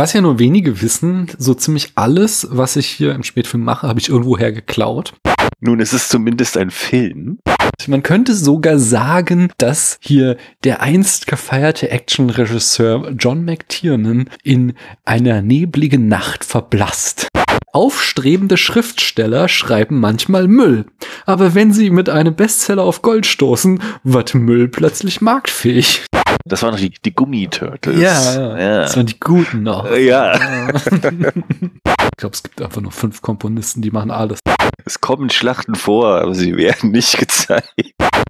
Was ja nur wenige wissen, so ziemlich alles, was ich hier im Spätfilm mache, habe ich irgendwoher geklaut. Nun, es ist zumindest ein Film. Man könnte sogar sagen, dass hier der einst gefeierte Actionregisseur John McTiernan in einer nebligen Nacht verblasst. Aufstrebende Schriftsteller schreiben manchmal Müll. Aber wenn sie mit einem Bestseller auf Gold stoßen, wird Müll plötzlich marktfähig. Das waren noch die, die Gummiturtles. Ja, ja, ja. Das waren die guten noch. Ja. ich glaube, es gibt einfach nur fünf Komponisten, die machen alles. Es kommen Schlachten vor, aber sie werden nicht gezeigt.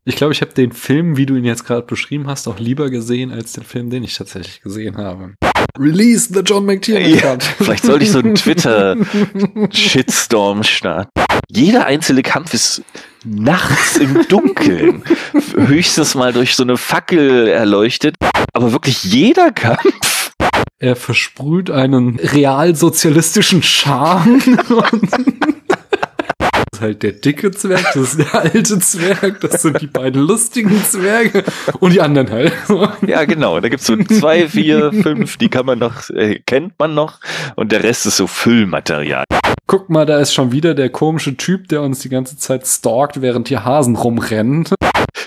Ich glaube, ich habe den Film, wie du ihn jetzt gerade beschrieben hast, auch lieber gesehen als den Film, den ich tatsächlich gesehen habe. Release the John McTiernan ja, Vielleicht sollte ich so einen Twitter-Shitstorm starten. Jeder einzelne Kampf ist nachts im Dunkeln. Höchstens mal durch so eine Fackel erleuchtet. Aber wirklich jeder Kampf. Er versprüht einen realsozialistischen Charme. ist halt der dicke Zwerg, das ist der alte Zwerg, das sind die beiden lustigen Zwerge und die anderen halt. Ja, genau. Da gibt's so zwei, vier, fünf, die kann man noch, äh, kennt man noch und der Rest ist so Füllmaterial. Guck mal, da ist schon wieder der komische Typ, der uns die ganze Zeit stalkt, während hier Hasen rumrennen.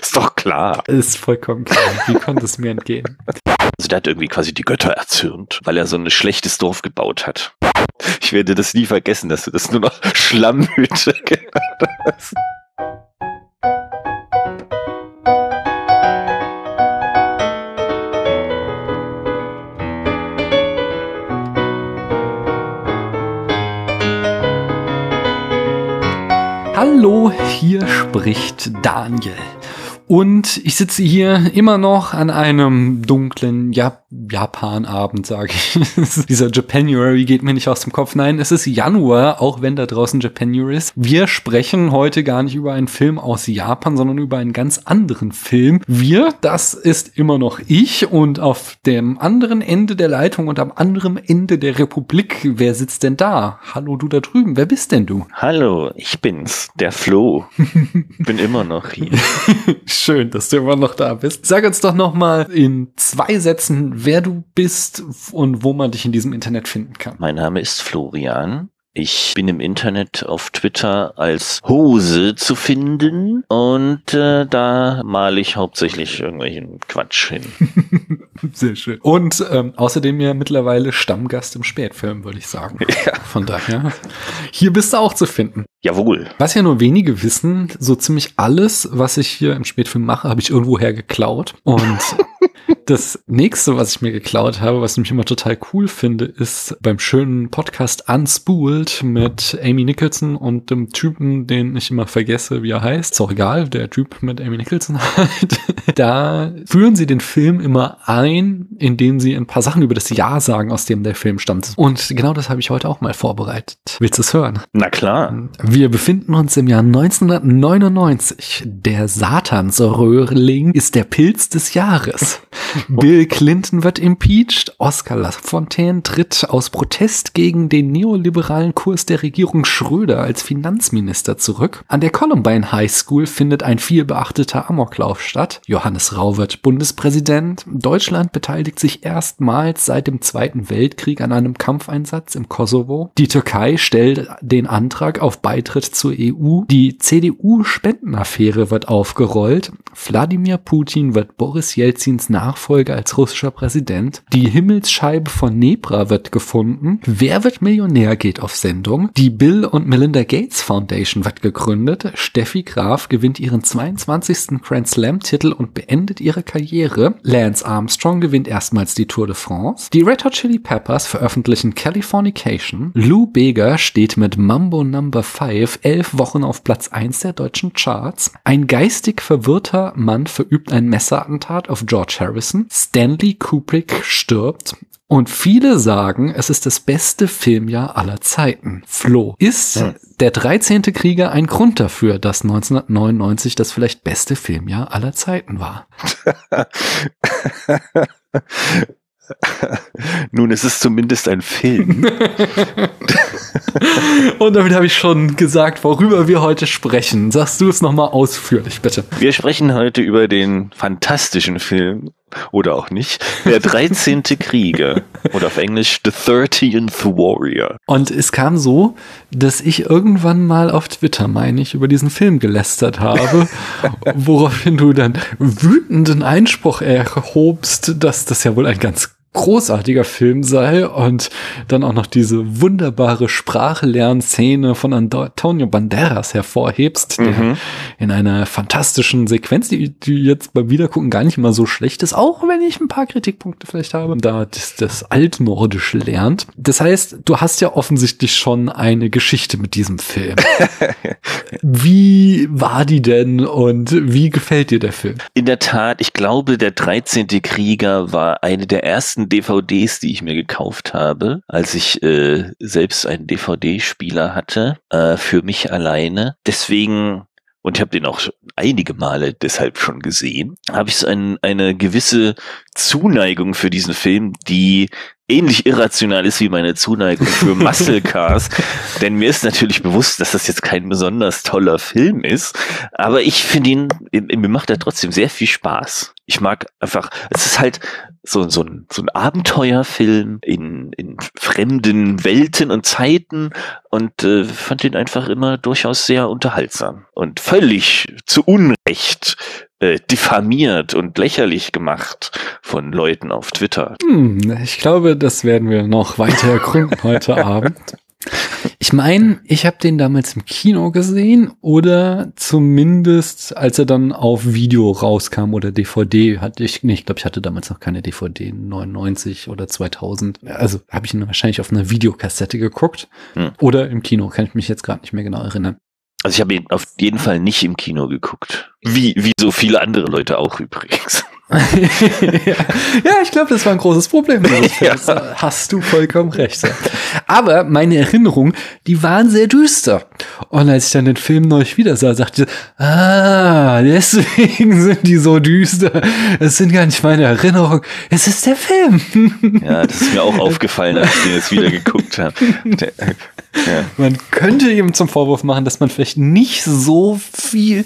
Ist doch klar. Ist vollkommen klar. Wie konnte es mir entgehen? Also der hat irgendwie quasi die Götter erzürnt, weil er so ein schlechtes Dorf gebaut hat. Ich werde das nie vergessen, dass du das nur noch Schlammhütte genannt hast. Hallo, hier spricht Daniel. Und ich sitze hier immer noch an einem dunklen Jap Japan-Abend, sage ich. Dieser Japanuary geht mir nicht aus dem Kopf. Nein, es ist Januar, auch wenn da draußen Japanuary ist. Wir sprechen heute gar nicht über einen Film aus Japan, sondern über einen ganz anderen Film. Wir, das ist immer noch ich und auf dem anderen Ende der Leitung und am anderen Ende der Republik, wer sitzt denn da? Hallo, du da drüben, wer bist denn du? Hallo, ich bin's, der Flo. Bin immer noch hier. Schön, dass du immer noch da bist. Sag uns doch noch mal in zwei Sätzen, wer du bist und wo man dich in diesem Internet finden kann. Mein Name ist Florian. Ich bin im Internet auf Twitter als Hose zu finden und äh, da male ich hauptsächlich irgendwelchen Quatsch hin. Sehr schön. Und ähm, außerdem ja mittlerweile Stammgast im Spätfilm, würde ich sagen. Ja. Von daher, hier bist du auch zu finden. Jawohl. Was ja nur wenige wissen, so ziemlich alles, was ich hier im Spätfilm mache, habe ich irgendwoher geklaut. Und das nächste, was ich mir geklaut habe, was ich mich immer total cool finde, ist beim schönen Podcast Unspooled mit Amy Nicholson und dem Typen, den ich immer vergesse, wie er heißt. Ist auch egal, der Typ mit Amy Nicholson halt. da führen sie den Film immer ein, indem sie ein paar Sachen über das Jahr sagen, aus dem der Film stammt. Und genau das habe ich heute auch mal vorbereitet. Willst du es hören? Na klar. Wir befinden uns im Jahr 1999. Der Satansröhrling ist der Pilz des Jahres. Bill Clinton wird impeached. Oscar Lafontaine tritt aus Protest gegen den neoliberalen Kurs der Regierung Schröder als Finanzminister zurück. An der Columbine High School findet ein vielbeachteter Amoklauf statt. Johannes Rau wird Bundespräsident. Deutschland beteiligt sich erstmals seit dem Zweiten Weltkrieg an einem Kampfeinsatz im Kosovo. Die Türkei stellt den Antrag auf Beitritt zur EU. Die CDU-Spendenaffäre wird aufgerollt. Wladimir Putin wird Boris Jelzins Nachfolger als russischer Präsident. Die Himmelsscheibe von Nebra wird gefunden. Wer wird Millionär geht auf Sendung. Die Bill und Melinda Gates Foundation wird gegründet. Steffi Graf gewinnt ihren 22. Grand Slam Titel und beendet ihre Karriere. Lance Armstrong gewinnt erstmals die Tour de France. Die Red Hot Chili Peppers veröffentlichen Californication. Lou Bega steht mit Mambo Number 5 Live elf Wochen auf Platz 1 der deutschen Charts. Ein geistig verwirrter Mann verübt ein Messerattentat auf George Harrison. Stanley Kubrick stirbt. Und viele sagen, es ist das beste Filmjahr aller Zeiten. Flo, ist hm. der 13. Krieger ein Grund dafür, dass 1999 das vielleicht beste Filmjahr aller Zeiten war? Nun, es ist zumindest ein Film. Und damit habe ich schon gesagt, worüber wir heute sprechen. Sagst du es nochmal ausführlich, bitte. Wir sprechen heute über den fantastischen Film oder auch nicht, der 13. Krieger oder auf Englisch The 13th Warrior. Und es kam so, dass ich irgendwann mal auf Twitter, meine ich, über diesen Film gelästert habe, woraufhin du dann wütenden Einspruch erhobst, dass das ja wohl ein ganz großartiger Film sei und dann auch noch diese wunderbare Sprachlernszene von Antonio Banderas hervorhebst, der mhm. in einer fantastischen Sequenz, die, die jetzt beim Wiedergucken gar nicht mal so schlecht ist, auch wenn ich ein paar Kritikpunkte vielleicht habe, da das, das Altnordische lernt. Das heißt, du hast ja offensichtlich schon eine Geschichte mit diesem Film. wie war die denn und wie gefällt dir der Film? In der Tat, ich glaube, der 13. Krieger war eine der ersten ersten DVDs, die ich mir gekauft habe, als ich äh, selbst einen DVD-Spieler hatte, äh, für mich alleine. Deswegen und ich habe den auch einige Male deshalb schon gesehen, habe ich so ein, eine gewisse Zuneigung für diesen Film, die ähnlich irrational ist wie meine Zuneigung für Muscle Cars. Denn mir ist natürlich bewusst, dass das jetzt kein besonders toller Film ist. Aber ich finde ihn, mir macht er trotzdem sehr viel Spaß. Ich mag einfach, es ist halt so, so, ein, so ein Abenteuerfilm in, in fremden Welten und Zeiten und äh, fand ihn einfach immer durchaus sehr unterhaltsam und völlig zu Unrecht äh, diffamiert und lächerlich gemacht von Leuten auf Twitter. Hm, ich glaube, das werden wir noch weiter ergründen heute Abend. Ich meine, ich habe den damals im Kino gesehen oder zumindest, als er dann auf Video rauskam oder DVD, hatte ich, nee, ich glaube, ich hatte damals noch keine DVD, 99 oder 2000. Also habe ich ihn wahrscheinlich auf einer Videokassette geguckt hm. oder im Kino, kann ich mich jetzt gerade nicht mehr genau erinnern. Also ich habe ihn auf jeden Fall nicht im Kino geguckt. Wie, wie so viele andere Leute auch übrigens. ja, ich glaube, das war ein großes Problem. Ja. Hast du vollkommen recht. Aber meine Erinnerungen, die waren sehr düster. Und als ich dann den Film neu wieder sah, sagte ich, ah, deswegen sind die so düster. Es sind gar nicht meine Erinnerungen. Es ist der Film. Ja, das ist mir auch aufgefallen, als ich den jetzt wieder geguckt habe. Ja. Man könnte ihm zum Vorwurf machen, dass man vielleicht nicht so viel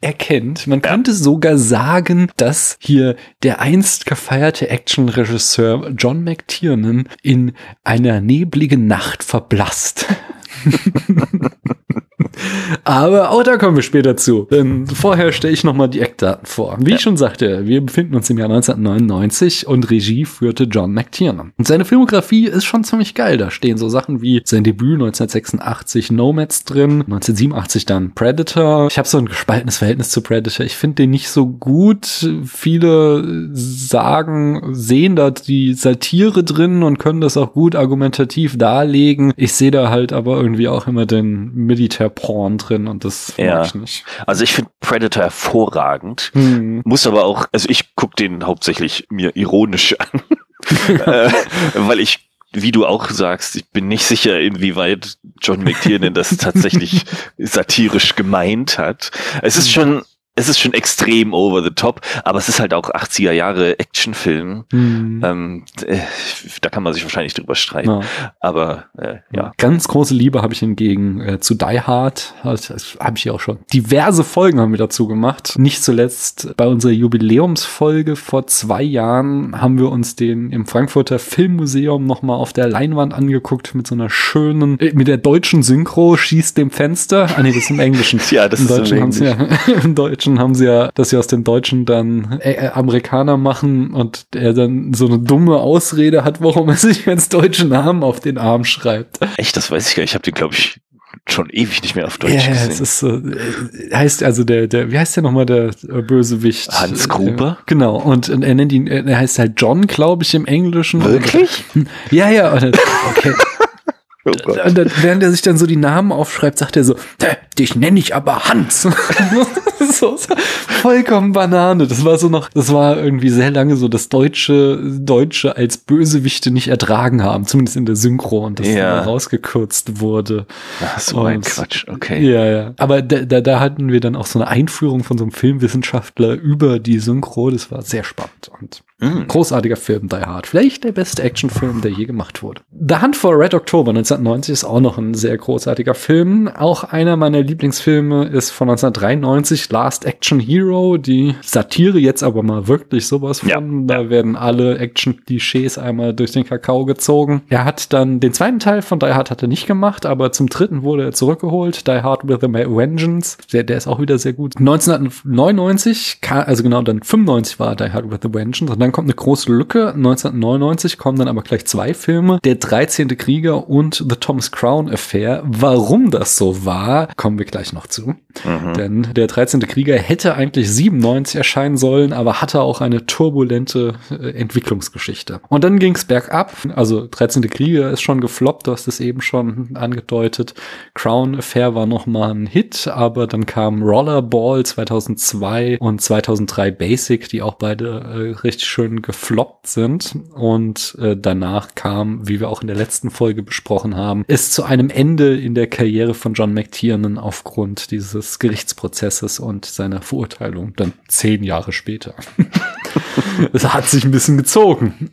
erkennt. Man könnte sogar sagen, dass hier der einst gefeierte Actionregisseur John McTiernan in einer nebligen Nacht verblasst. Aber auch da kommen wir später zu. Denn vorher stelle ich nochmal die Eckdaten vor. Wie ja. ich schon sagte, wir befinden uns im Jahr 1999 und Regie führte John McTiernan. Und seine Filmografie ist schon ziemlich geil. Da stehen so Sachen wie sein Debüt 1986 Nomads drin, 1987 dann Predator. Ich habe so ein gespaltenes Verhältnis zu Predator. Ich finde den nicht so gut. Viele sagen, sehen da die Satire drin und können das auch gut argumentativ darlegen. Ich sehe da halt aber irgendwie auch immer den Militärporn drin und das ja. ich nicht. Also ich finde Predator hervorragend, hm. muss aber auch, also ich gucke den hauptsächlich mir ironisch an, äh, weil ich wie du auch sagst, ich bin nicht sicher, inwieweit John McTiernan das tatsächlich satirisch gemeint hat. Es ist schon es ist schon extrem over the top, aber es ist halt auch 80er Jahre Actionfilm. Mhm. Ähm, äh, da kann man sich wahrscheinlich drüber streiten. Ja. Aber äh, ja. Ganz große Liebe habe ich hingegen äh, zu Die Hard. Also, das habe ich ja auch schon. Diverse Folgen haben wir dazu gemacht. Nicht zuletzt bei unserer Jubiläumsfolge vor zwei Jahren haben wir uns den im Frankfurter Filmmuseum nochmal auf der Leinwand angeguckt mit so einer schönen, äh, mit der deutschen Synchro schießt dem Fenster. Ah nee, das ist im Englischen. ja, das Im ist Deutschen im Englischen. Ja, Im Deutschen Deutschen haben sie ja, dass sie aus dem Deutschen dann äh, äh, Amerikaner machen und er dann so eine dumme Ausrede hat, warum er sich als deutschen Namen auf den Arm schreibt. Echt, das weiß ich gar nicht. Ich habe den, glaube ich, schon ewig nicht mehr auf Deutsch ja, gesehen. Es ist so, äh, heißt also der, der, wie heißt der nochmal der Bösewicht? Hans Gruber? Äh, genau. Und er nennt ihn, er heißt halt John, glaube ich, im Englischen. Wirklich? Ja, ja. Okay. Oh dann, während er sich dann so die Namen aufschreibt, sagt er so, Dich nenne ich aber Hans. so, vollkommen Banane. Das war so noch, das war irgendwie sehr lange so, dass Deutsche, Deutsche als Bösewichte nicht ertragen haben, zumindest in der Synchro und das Ja. rausgekürzt wurde. Ach, so ein Und- Quatsch, okay. Ja, ja. Aber da, da, da hatten wir dann auch so eine Einführung von so einem Filmwissenschaftler über die Synchro. Das war sehr spannend und Mm. großartiger Film, Die Hard. Vielleicht der beste Actionfilm, der je gemacht wurde. The Hunt for Red October 1990 ist auch noch ein sehr großartiger Film. Auch einer meiner Lieblingsfilme ist von 1993, Last Action Hero. Die Satire jetzt aber mal wirklich sowas von. Ja, Da werden alle Action-Klischees einmal durch den Kakao gezogen. Er hat dann den zweiten Teil von Die Hard hat er nicht gemacht, aber zum dritten wurde er zurückgeholt. Die Hard with a Vengeance. Der, der ist auch wieder sehr gut. 1999, ka- also genau dann 95 war Die Hard with a Vengeance. Und dann kommt eine große Lücke. 1999 kommen dann aber gleich zwei Filme. Der 13. Krieger und The Thomas Crown Affair. Warum das so war, kommen wir gleich noch zu. Mhm. Denn der 13. Krieger hätte eigentlich 97 erscheinen sollen, aber hatte auch eine turbulente äh, Entwicklungsgeschichte. Und dann ging es bergab. Also 13. Krieger ist schon gefloppt, du hast es eben schon angedeutet. Crown Affair war nochmal ein Hit, aber dann kam Rollerball 2002 und 2003 Basic, die auch beide äh, richtig schön gefloppt sind. Und äh, danach kam, wie wir auch in der letzten Folge besprochen haben, es zu einem Ende in der Karriere von John McTiernan aufgrund dieses Gerichtsprozesses und seiner Verurteilung dann zehn Jahre später. Es hat sich ein bisschen gezogen.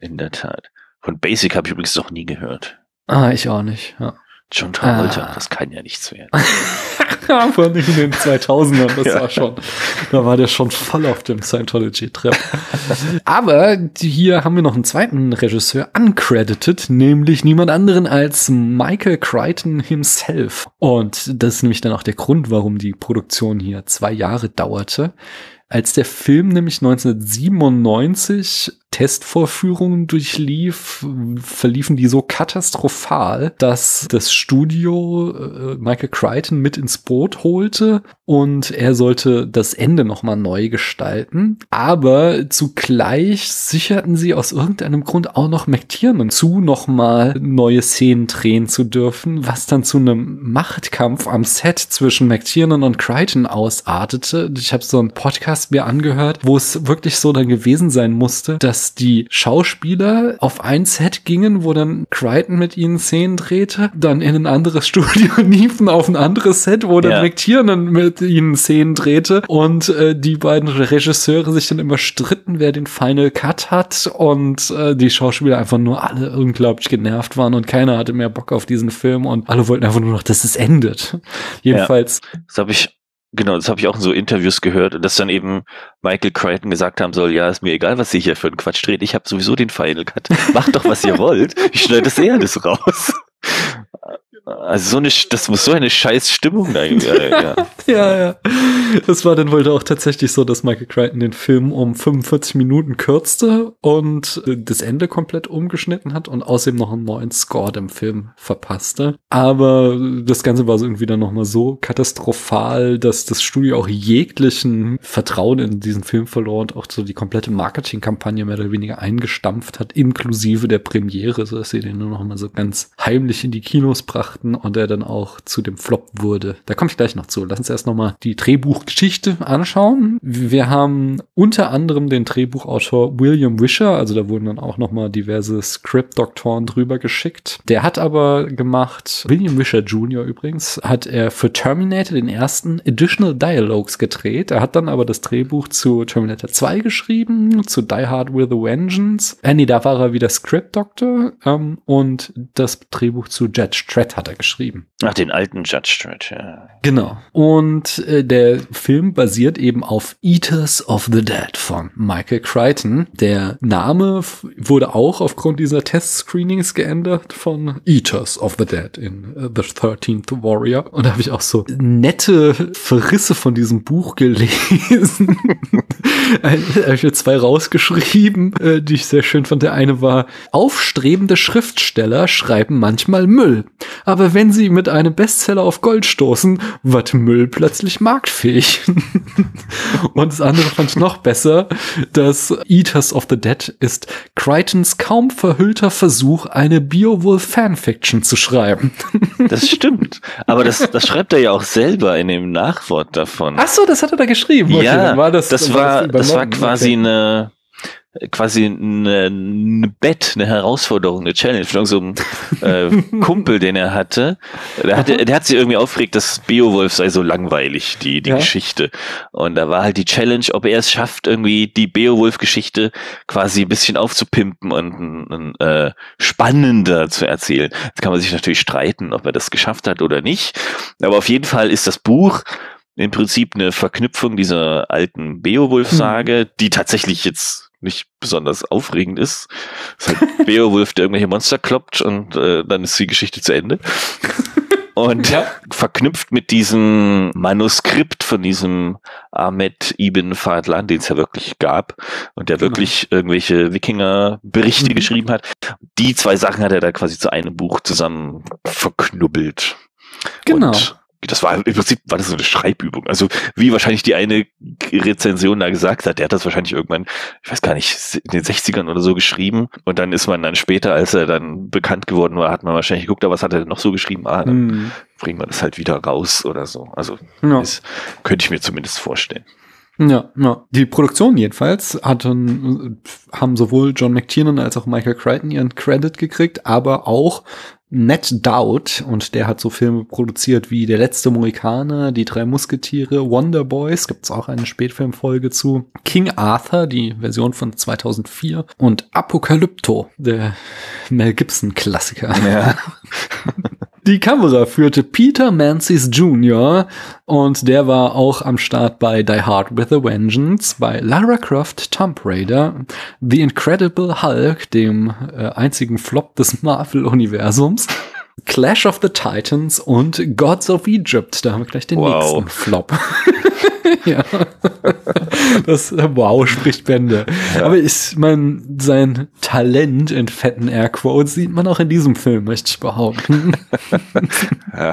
In der Tat. Von Basic habe ich übrigens noch nie gehört. Ah, ich auch nicht. Ja. John Travolta, Ah. das kann ja nichts werden. Vor allem in den 2000ern, das Ja. war schon, da war der schon voll auf dem Scientology-Trip. Aber hier haben wir noch einen zweiten Regisseur uncredited, nämlich niemand anderen als Michael Crichton himself. Und das ist nämlich dann auch der Grund, warum die Produktion hier zwei Jahre dauerte. Als der Film nämlich 1997 Testvorführungen durchlief, verliefen die so katastrophal, dass das Studio äh, Michael Crichton mit ins Boot holte und er sollte das Ende nochmal neu gestalten. Aber zugleich sicherten sie aus irgendeinem Grund auch noch McTiernan zu, nochmal neue Szenen drehen zu dürfen, was dann zu einem Machtkampf am Set zwischen McTiernan und Crichton ausartete. Ich habe so einen Podcast mir angehört, wo es wirklich so dann gewesen sein musste, dass die Schauspieler auf ein Set gingen, wo dann Crichton mit ihnen Szenen drehte, dann in ein anderes Studio liefen auf ein anderes Set, wo dann Ja. McTiernan mit ihnen Szenen drehte und äh, die beiden Regisseure sich dann immer stritten, wer den Final Cut hat und äh, die Schauspieler einfach nur alle unglaublich genervt waren und keiner hatte mehr Bock auf diesen Film und alle wollten einfach nur noch, dass es endet. Jedenfalls, Das habe ich, genau, das habe ich auch in so Interviews gehört, dass dann eben Michael Crichton gesagt haben soll, ja, ist mir egal, was ihr hier für einen Quatsch dreht, ich habe sowieso den Final Cut. Macht doch, was ihr wollt. Ich schneide das eh alles raus. Also so eine, das muss so eine scheiß Stimmung da. Äh, ja. ja, ja. Es war dann wohl auch tatsächlich so, dass Michael Crichton den Film um 45 Minuten kürzte und das Ende komplett umgeschnitten hat und außerdem noch einen neuen Score dem Film verpasste. Aber das Ganze war so irgendwie dann nochmal so katastrophal, dass das Studio auch jeglichen Vertrauen in diesen Film verlor und auch so die komplette Marketingkampagne mehr oder weniger eingestampft hat, inklusive der Premiere, so dass sie den nur noch mal so ganz heimlich in die Kinos brachten und er dann auch zu dem Flop wurde. Da komme ich gleich noch zu. Lass uns erst noch mal die Drehbuchgeschichte anschauen. Wir haben unter anderem den Drehbuchautor William Wisher, also da wurden dann auch noch mal diverse Script-Doktoren drüber geschickt. Der hat aber gemacht, William Wisher Jr. übrigens, hat er für Terminator den ersten Additional Dialogues gedreht. Er hat dann aber das Drehbuch zu Terminator 2 geschrieben, zu Die Hard with a Vengeance. Äh, nee, da war er wieder Script-Doktor ähm, und das Drehbuch zu Judge Dredd hat er geschrieben. Ach, den alten Judge Dredd, ja. Genau. Und äh, der Film basiert eben auf Eaters of the Dead von Michael Crichton. Der Name wurde auch aufgrund dieser Test-Screenings geändert von Eaters of the Dead in äh, The 13th Warrior. Und da habe ich auch so nette Verrisse von diesem Buch gelesen. da habe ich mir zwei rausgeschrieben, äh, die ich sehr schön fand. Der eine war, aufstrebende Schriftsteller schreiben manchmal Müll. Aber wenn sie mit einem Bestseller auf Gold stoßen, wird Müll plötzlich marktfähig. Und das andere fand ich noch besser. Das Eaters of the Dead ist Crichtons kaum verhüllter Versuch, eine Beowulf-Fanfiction zu schreiben. Das stimmt. Aber das, das schreibt er ja auch selber in dem Nachwort davon. Ach so, das hat er da geschrieben. Okay, ja, war das, das, war, das, das war quasi okay. eine quasi eine, eine Bett, eine Herausforderung, eine Challenge von so einem äh, Kumpel, den er hatte. Der, hatte. der hat sich irgendwie aufgeregt, dass Beowulf sei so langweilig, die, die ja. Geschichte. Und da war halt die Challenge, ob er es schafft, irgendwie die Beowulf-Geschichte quasi ein bisschen aufzupimpen und, und äh, spannender zu erzählen. Jetzt kann man sich natürlich streiten, ob er das geschafft hat oder nicht. Aber auf jeden Fall ist das Buch im Prinzip eine Verknüpfung dieser alten Beowulf-Sage, hm. die tatsächlich jetzt nicht besonders aufregend ist. Es ist halt Beowulf, der irgendwelche Monster kloppt und äh, dann ist die Geschichte zu Ende. Und ja. verknüpft mit diesem Manuskript von diesem Ahmed Ibn Fadlan, den es ja wirklich gab und der genau. wirklich irgendwelche Wikinger-Berichte mhm. geschrieben hat. Die zwei Sachen hat er da quasi zu einem Buch zusammen verknubbelt. Genau. Und das war im Prinzip war das so eine Schreibübung. Also wie wahrscheinlich die eine Rezension da gesagt hat, der hat das wahrscheinlich irgendwann, ich weiß gar nicht, in den 60ern oder so geschrieben. Und dann ist man dann später, als er dann bekannt geworden war, hat man wahrscheinlich geguckt, aber was hat er denn noch so geschrieben? Ah, dann mm. bringen wir das halt wieder raus oder so. Also ja. das könnte ich mir zumindest vorstellen. Ja, ja. Die Produktion jedenfalls hatten, haben sowohl John McTiernan als auch Michael Crichton ihren Credit gekriegt, aber auch Ned Dowd und der hat so Filme produziert wie Der letzte Mohikaner, Die drei Musketiere, Wonder Boys, gibt's auch eine Spätfilmfolge zu, King Arthur, die Version von 2004 und Apokalypto, der Mel Gibson Klassiker. Ja. Die Kamera führte Peter Mancis Jr. und der war auch am Start bei Die Hard with a Vengeance, bei Lara Croft Tomb Raider, The Incredible Hulk, dem äh, einzigen Flop des Marvel-Universums, Clash of the Titans und Gods of Egypt. Da haben wir gleich den wow. nächsten Flop. ja. Das wow spricht Bände. Ja. Aber ich meine, sein Talent in fetten Airquotes sieht man auch in diesem Film, möchte ich behaupten. Ja.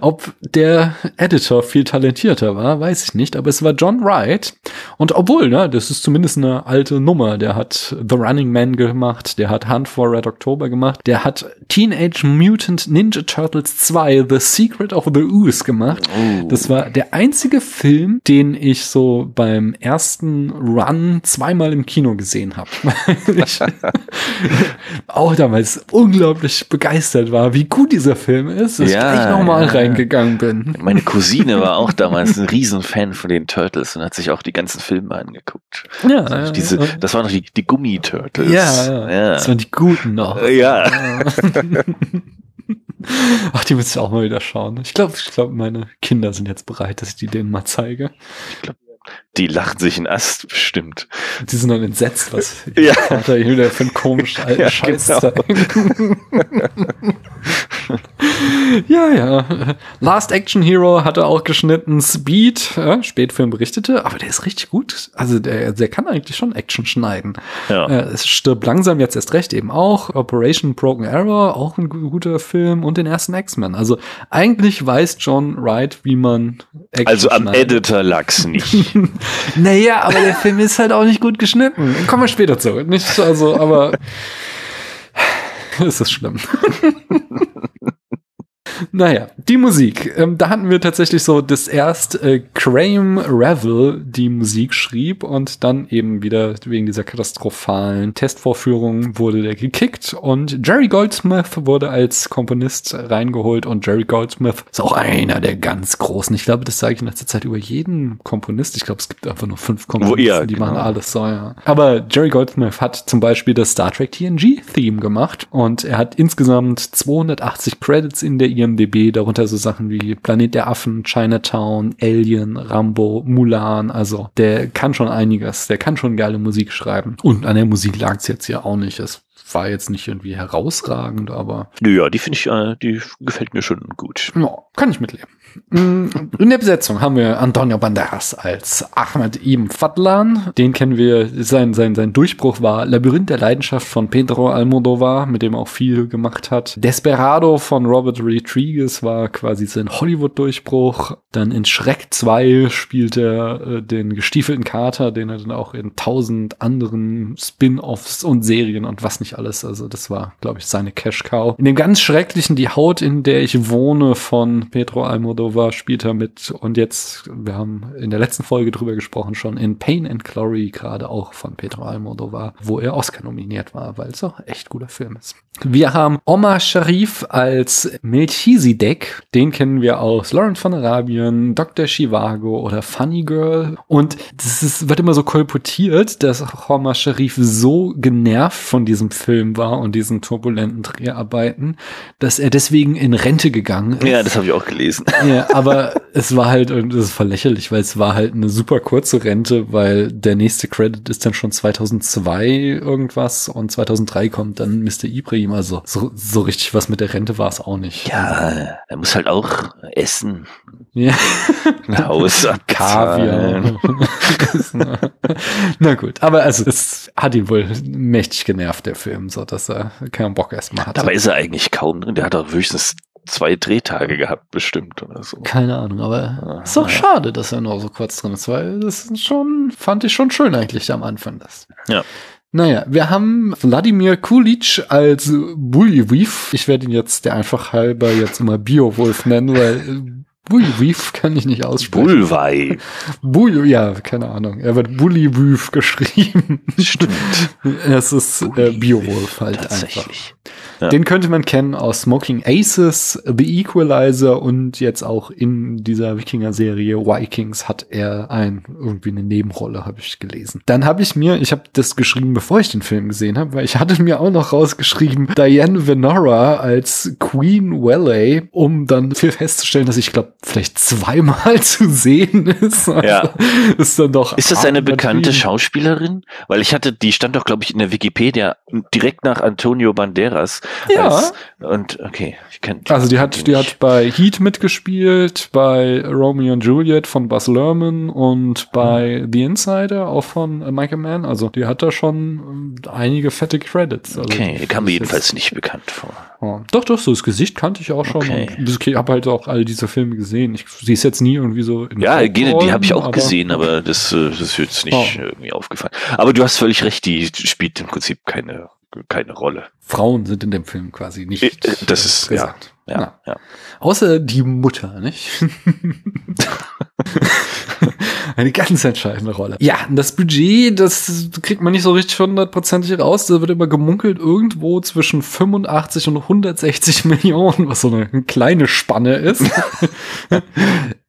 Ob der Editor viel talentierter war, weiß ich nicht, aber es war John Wright. Und obwohl, ne, das ist zumindest eine alte Nummer. Der hat The Running Man gemacht, der hat Hunt for Red October gemacht, der hat Teenage Mutant Ninja Turtles 2 The Secret of the Ooze gemacht. Oh. Das war der einzige Film, den ich so beim ersten Run zweimal im Kino gesehen habe. auch damals unglaublich begeistert war, wie gut dieser Film ist, dass ja, ich nochmal ja. reingegangen bin. Meine Cousine war auch damals ein Riesenfan von den Turtles und hat sich auch die ganzen Filme angeguckt. Ja, also diese, das waren noch die, die Gummi-Turtles. Ja, ja, das waren die guten noch. Ja. Ach, die müsste ich auch mal wieder schauen. Ich glaube, ich glaube, meine Kinder sind jetzt bereit, dass ich die denen mal zeige. Ich glaube, die lachen sich in Ast bestimmt. Die sind dann entsetzt, was ja. Vater hier wieder für einen komischen alten ja, Scheiß genau. ja, ja. Last Action Hero hatte auch geschnitten Speed, ja, Spätfilm berichtete, aber der ist richtig gut. Also der, der kann eigentlich schon Action schneiden. Ja. Äh, es stirbt langsam jetzt erst recht eben auch. Operation Broken Arrow, auch ein guter Film und den ersten X-Men. Also eigentlich weiß John Wright, wie man Action Also am schneidet. Editor lag's nicht. Naja, aber der Film ist halt auch nicht gut geschnitten. Kommen wir später zu. Nicht, also, aber es ist schlimm. Naja, die Musik. Ähm, da hatten wir tatsächlich so, dass erst äh, Graham Revel die Musik schrieb und dann eben wieder wegen dieser katastrophalen Testvorführung wurde der gekickt und Jerry Goldsmith wurde als Komponist reingeholt und Jerry Goldsmith ist auch einer der ganz großen. Ich glaube, das sage ich in letzter Zeit über jeden Komponist. Ich glaube, es gibt einfach nur fünf Komponisten, ja, die genau. machen alles so, ja. Aber Jerry Goldsmith hat zum Beispiel das Star Trek TNG Theme gemacht und er hat insgesamt 280 Credits in der IMDb, darunter so Sachen wie Planet der Affen, Chinatown, Alien, Rambo, Mulan. Also der kann schon einiges, der kann schon geile Musik schreiben. Und an der Musik lag es jetzt ja auch nicht. Es war jetzt nicht irgendwie herausragend, aber. Ja, die finde ich, äh, die gefällt mir schon gut. Ja, kann ich mitleben. Mm, in der Besetzung haben wir Antonio Banderas als Ahmed Ibn Fadlan. Den kennen wir, sein, sein, sein Durchbruch war Labyrinth der Leidenschaft von Pedro Almodovar, mit dem er auch viel gemacht hat. Desperado von Robert Rodriguez war quasi sein Hollywood-Durchbruch. Dann in Schreck 2 spielt er äh, den gestiefelten Kater, den er dann auch in tausend anderen Spin-offs und Serien und was nicht alles. Also das war, glaube ich, seine Cash-Cow. In dem ganz schrecklichen Die Haut, in der ich wohne von Pedro Almodovar spielt er mit. Und jetzt, wir haben in der letzten Folge drüber gesprochen schon, in Pain and Glory gerade auch von Pedro Almodovar, wo er Oscar nominiert war, weil es auch echt guter Film ist. Wir haben Omar Sharif als Melchizedek. Den kennen wir aus Lawrence von Arabien, Dr. Chivago oder Funny Girl. Und das ist, wird immer so kolportiert, dass Omar Sharif so genervt von diesem Film war und diesen turbulenten Dreharbeiten, dass er deswegen in Rente gegangen ist. Ja, das habe ich auch gelesen. Ja, aber es war halt, und das ist verlächerlich, weil es war halt eine super kurze Rente, weil der nächste Credit ist dann schon 2002 irgendwas und 2003 kommt dann Mr. Ibrahim. Also so, so richtig was mit der Rente war es auch nicht. Ja, er muss halt auch essen. Ja. Ein Haus Kaviar. Na gut, aber also es hat ihn wohl mächtig genervt, der Film, so dass er keinen Bock erstmal hatte. Dabei ist er eigentlich kaum drin. Der hat auch höchstens zwei Drehtage gehabt, bestimmt oder so. Keine Ahnung, aber ist doch schade, dass er nur so kurz drin ist, weil das schon, fand ich schon schön eigentlich am Anfang das. Ja. Naja, wir haben Wladimir Kulic als Buljewief. Ich werde ihn jetzt der einfach halber jetzt immer Biowolf nennen, weil Buljewief kann ich nicht aussprechen. Bulwei. Bull, ja, keine Ahnung. Er wird Bullywief geschrieben. Stimmt. Es ist äh, Biowolf halt einfach. Tatsächlich. Ja. Den könnte man kennen aus Smoking Aces, The Equalizer und jetzt auch in dieser Wikinger-Serie Vikings hat er ein irgendwie eine Nebenrolle, habe ich gelesen. Dann habe ich mir, ich habe das geschrieben, bevor ich den Film gesehen habe, weil ich hatte mir auch noch rausgeschrieben Diane Venora als Queen Welley, um dann festzustellen, dass ich glaube vielleicht zweimal zu sehen ist. Also Ja. Ist dann doch. Ist das eine bekannte. Schauspielerin? Weil ich hatte, die stand doch, glaube ich, in der Wikipedia direkt nach Antonio Banderas. Ja. Als, und okay, ich kenne Also die hat, die hat bei Heat mitgespielt, bei Romeo und Juliet von Buzz Lerman und bei The Insider auch von äh, Michael Mann. Also die hat da schon äh, einige fette Credits. Also Okay, die kam mir jedenfalls nicht bekannt vor. Ja. Doch, doch, so das Gesicht kannte ich auch schon. Okay. Das- Ich habe halt auch all diese Filme gesehen. Ich, sie ist jetzt nie irgendwie so in Ja, Gene, die habe ich auch aber- gesehen, aber das, äh, das ist jetzt nicht Oh. irgendwie aufgefallen. Aber du hast völlig recht, die spielt im Prinzip keine, keine Rolle. Frauen sind in dem Film quasi nicht. Äh, Das ist, ja, präsent. ja, Na. ja. Außer die Mutter, nicht? Eine ganz entscheidende Rolle. Ja, das Budget, das kriegt man nicht so richtig hundertprozentig raus. Da wird immer gemunkelt irgendwo zwischen 85 und 160 Millionen, was so eine kleine Spanne ist.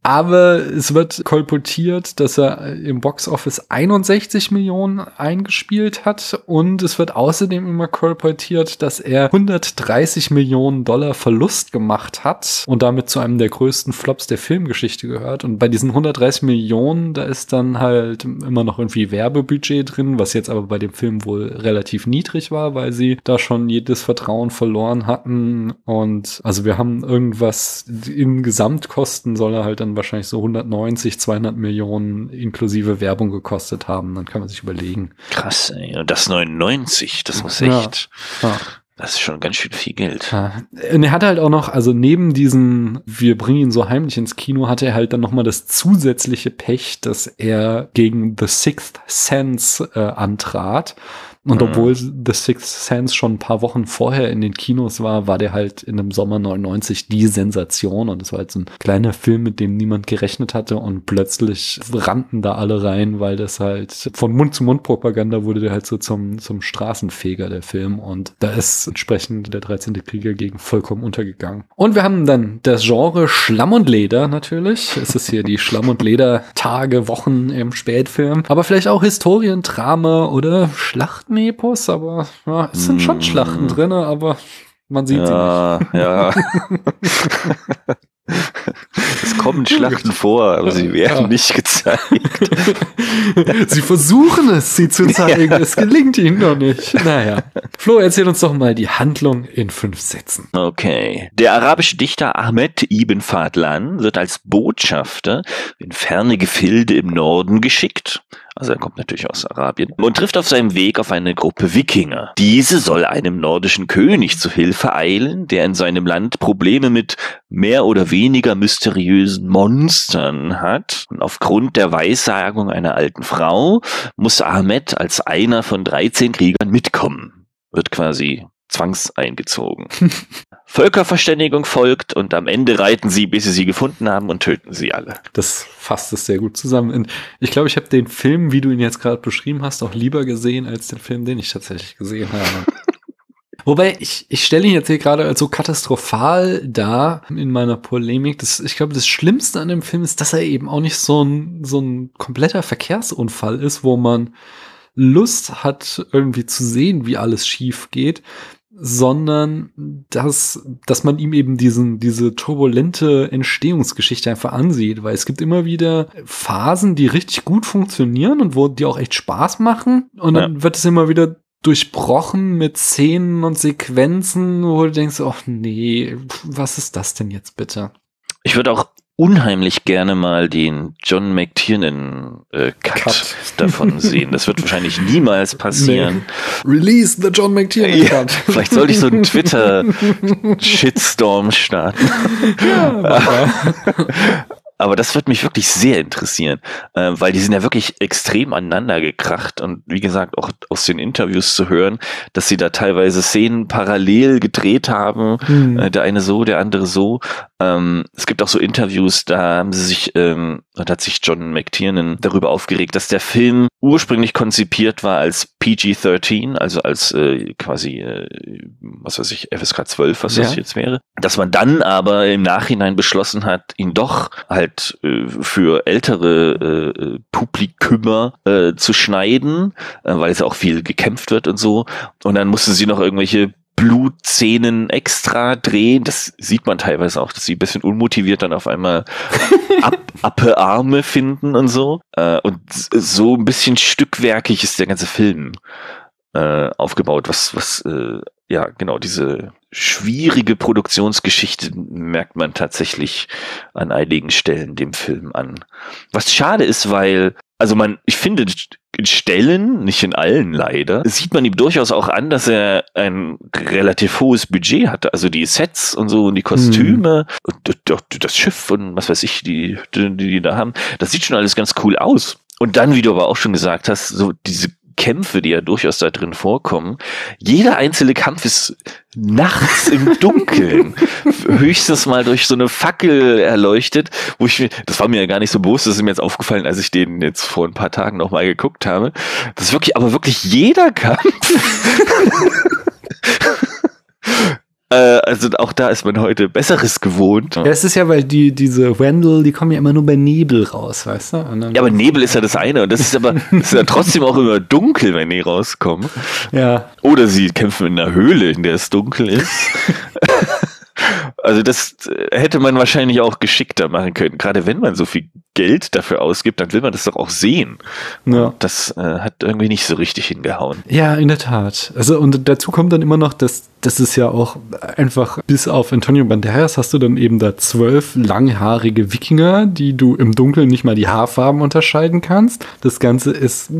Aber es wird kolportiert, dass er im Boxoffice 61 Millionen eingespielt hat und es wird außerdem immer kolportiert, dass er 130 Millionen Dollar Verlust gemacht hat und damit zu einem der größten Flops der Filmgeschichte gehört. Und bei diesen 130 Millionen, da ist dann halt immer noch irgendwie Werbebudget drin, was jetzt aber bei dem Film wohl relativ niedrig war, weil sie da schon jedes Vertrauen verloren hatten. Und also wir haben irgendwas in Gesamtkosten soll er halt dann wahrscheinlich so 190, 200 Millionen inklusive Werbung gekostet haben. Dann kann man sich überlegen. Krass, ey. Und das 99, das muss Ja. echt, Ja. das ist schon ganz schön viel Geld. Ja. Und er hatte halt auch noch, also neben diesen, wir bringen ihn so heimlich ins Kino, hatte er halt dann nochmal das zusätzliche Pech, dass er gegen The Sixth Sense äh, antrat. Und Mhm. obwohl The Sixth Sense schon ein paar Wochen vorher in den Kinos war, war der halt in dem Sommer 99 die Sensation. Und es war halt so ein kleiner Film, mit dem niemand gerechnet hatte. Und plötzlich rannten da alle rein, weil das halt von Mund zu Mund Propaganda wurde der halt so zum, zum Straßenfeger, der Film. Und da ist entsprechend der 13. Krieger gegen vollkommen untergegangen. Und wir haben dann das Genre Schlamm und Leder natürlich. Es ist hier die Schlamm und Leder Tage, Wochen im Spätfilm. Aber vielleicht auch Historiendrama oder Schlachtenepos. Aber ja, es sind schon Mm. Schlachten drinne, aber man sieht sie nicht. Ja, ja. Es kommen Schlachten vor, aber sie werden ja. nicht gezeigt. sie versuchen es, sie zu zeigen. Ja. Es gelingt ihnen noch nicht. Naja. Flo, erzähl uns doch mal die Handlung in fünf Sätzen. Okay. Der arabische Dichter Ahmed Ibn Fadlan wird als Botschafter in ferne Gefilde im Norden geschickt also er kommt natürlich aus Arabien, und trifft auf seinem Weg auf eine Gruppe Wikinger. Diese soll einem nordischen König zu Hilfe eilen, der in seinem Land Probleme mit mehr oder weniger mysteriösen Monstern hat. Und aufgrund der Weissagung einer alten Frau muss Ahmed als einer von 13 Kriegern mitkommen. Wird quasi zwangseingezogen. Völkerverständigung folgt und am Ende reiten sie, bis sie sie gefunden haben und töten sie alle. Das fasst es sehr gut zusammen. Ich glaube, ich habe den Film, wie du ihn jetzt gerade beschrieben hast, auch lieber gesehen als den Film, den ich tatsächlich gesehen habe. Wobei, ich, ich stelle ihn jetzt hier gerade als so katastrophal dar in meiner Polemik. Das, ich glaube, das Schlimmste an dem Film ist, dass er eben auch nicht so ein, so ein kompletter Verkehrsunfall ist, wo man Lust hat, irgendwie zu sehen, wie alles schief geht, sondern dass, dass man ihm eben diesen, diese turbulente Entstehungsgeschichte einfach ansieht, weil es gibt immer wieder Phasen, die richtig gut funktionieren und wo die auch echt Spaß machen und dann ja. wird es immer wieder durchbrochen mit Szenen und Sequenzen, wo du denkst, oh nee, was ist das denn jetzt bitte? Ich würde auch unheimlich gerne mal den John McTiernan äh, Cut, Cut, davon sehen. Das wird wahrscheinlich niemals passieren. Nee. Release the John McTiernan ja, Cut. Vielleicht sollte ich so einen Twitter Shitstorm starten. Ja, aber das wird mich wirklich sehr interessieren, äh, weil die sind ja wirklich extrem aneinander gekracht und wie gesagt auch aus den Interviews zu hören, dass sie da teilweise Szenen parallel gedreht haben, mhm. äh, der eine so, der andere so. Ähm, es gibt auch so Interviews, da haben sie sich, ähm, da hat sich John McTiernan darüber aufgeregt, dass der Film ursprünglich konzipiert war als PG-13, also als äh, quasi, äh, was weiß ich, FSK 12, was ja. das jetzt wäre. Dass man dann aber im Nachhinein beschlossen hat, ihn doch halt äh, für ältere äh, Publikümer äh, zu schneiden, äh, weil es auch viel gekämpft wird und so. Und dann musste sie noch irgendwelche Blutszenen extra drehen. Das sieht man teilweise auch, dass sie ein bisschen unmotiviert dann auf einmal ab, Appe Arme finden und so. Äh, und so ein bisschen stückwerkig ist der ganze Film äh, aufgebaut, was, was, äh, ja, genau, diese schwierige Produktionsgeschichte merkt man tatsächlich an einigen Stellen dem Film an. Was schade ist, weil also man, ich finde, in Stellen, nicht in allen leider, sieht man ihm durchaus auch an, dass er ein relativ hohes Budget hatte. Also die Sets und so und die Kostüme mhm. und das Schiff und was weiß ich, die, die, die da haben, das sieht schon alles ganz cool aus. Und dann, wie du aber auch schon gesagt hast, so diese Kämpfe, die ja durchaus da drin vorkommen. Jeder einzelne Kampf ist nachts im Dunkeln, höchstens mal durch so eine Fackel erleuchtet, wo ich mir, das war mir ja gar nicht so bewusst, das ist mir jetzt aufgefallen, als ich den jetzt vor ein paar Tagen nochmal geguckt habe. Das ist wirklich, aber wirklich jeder Kampf. Äh, also auch da ist man heute Besseres gewohnt. Ja, es ist ja, weil die, diese Wendell, die kommen ja immer nur bei Nebel raus, weißt du? ja, aber Nebel ist ja das eine und das ist aber das ist ja trotzdem auch immer dunkel, wenn die rauskommen. Ja. Oder sie kämpfen in einer Höhle, in der es dunkel ist. Also das äh, hätte man wahrscheinlich auch geschickter machen können. Gerade wenn man so viel Geld dafür ausgibt, dann will man das doch auch sehen. Ja. Das äh, hat irgendwie nicht so richtig hingehauen. Ja, in der Tat. Also und dazu kommt dann immer noch, dass das ist ja auch einfach bis auf Antonio Banderas hast du dann eben da zwölf langhaarige Wikinger, die du im Dunkeln nicht mal die Haarfarben unterscheiden kannst. Das Ganze ist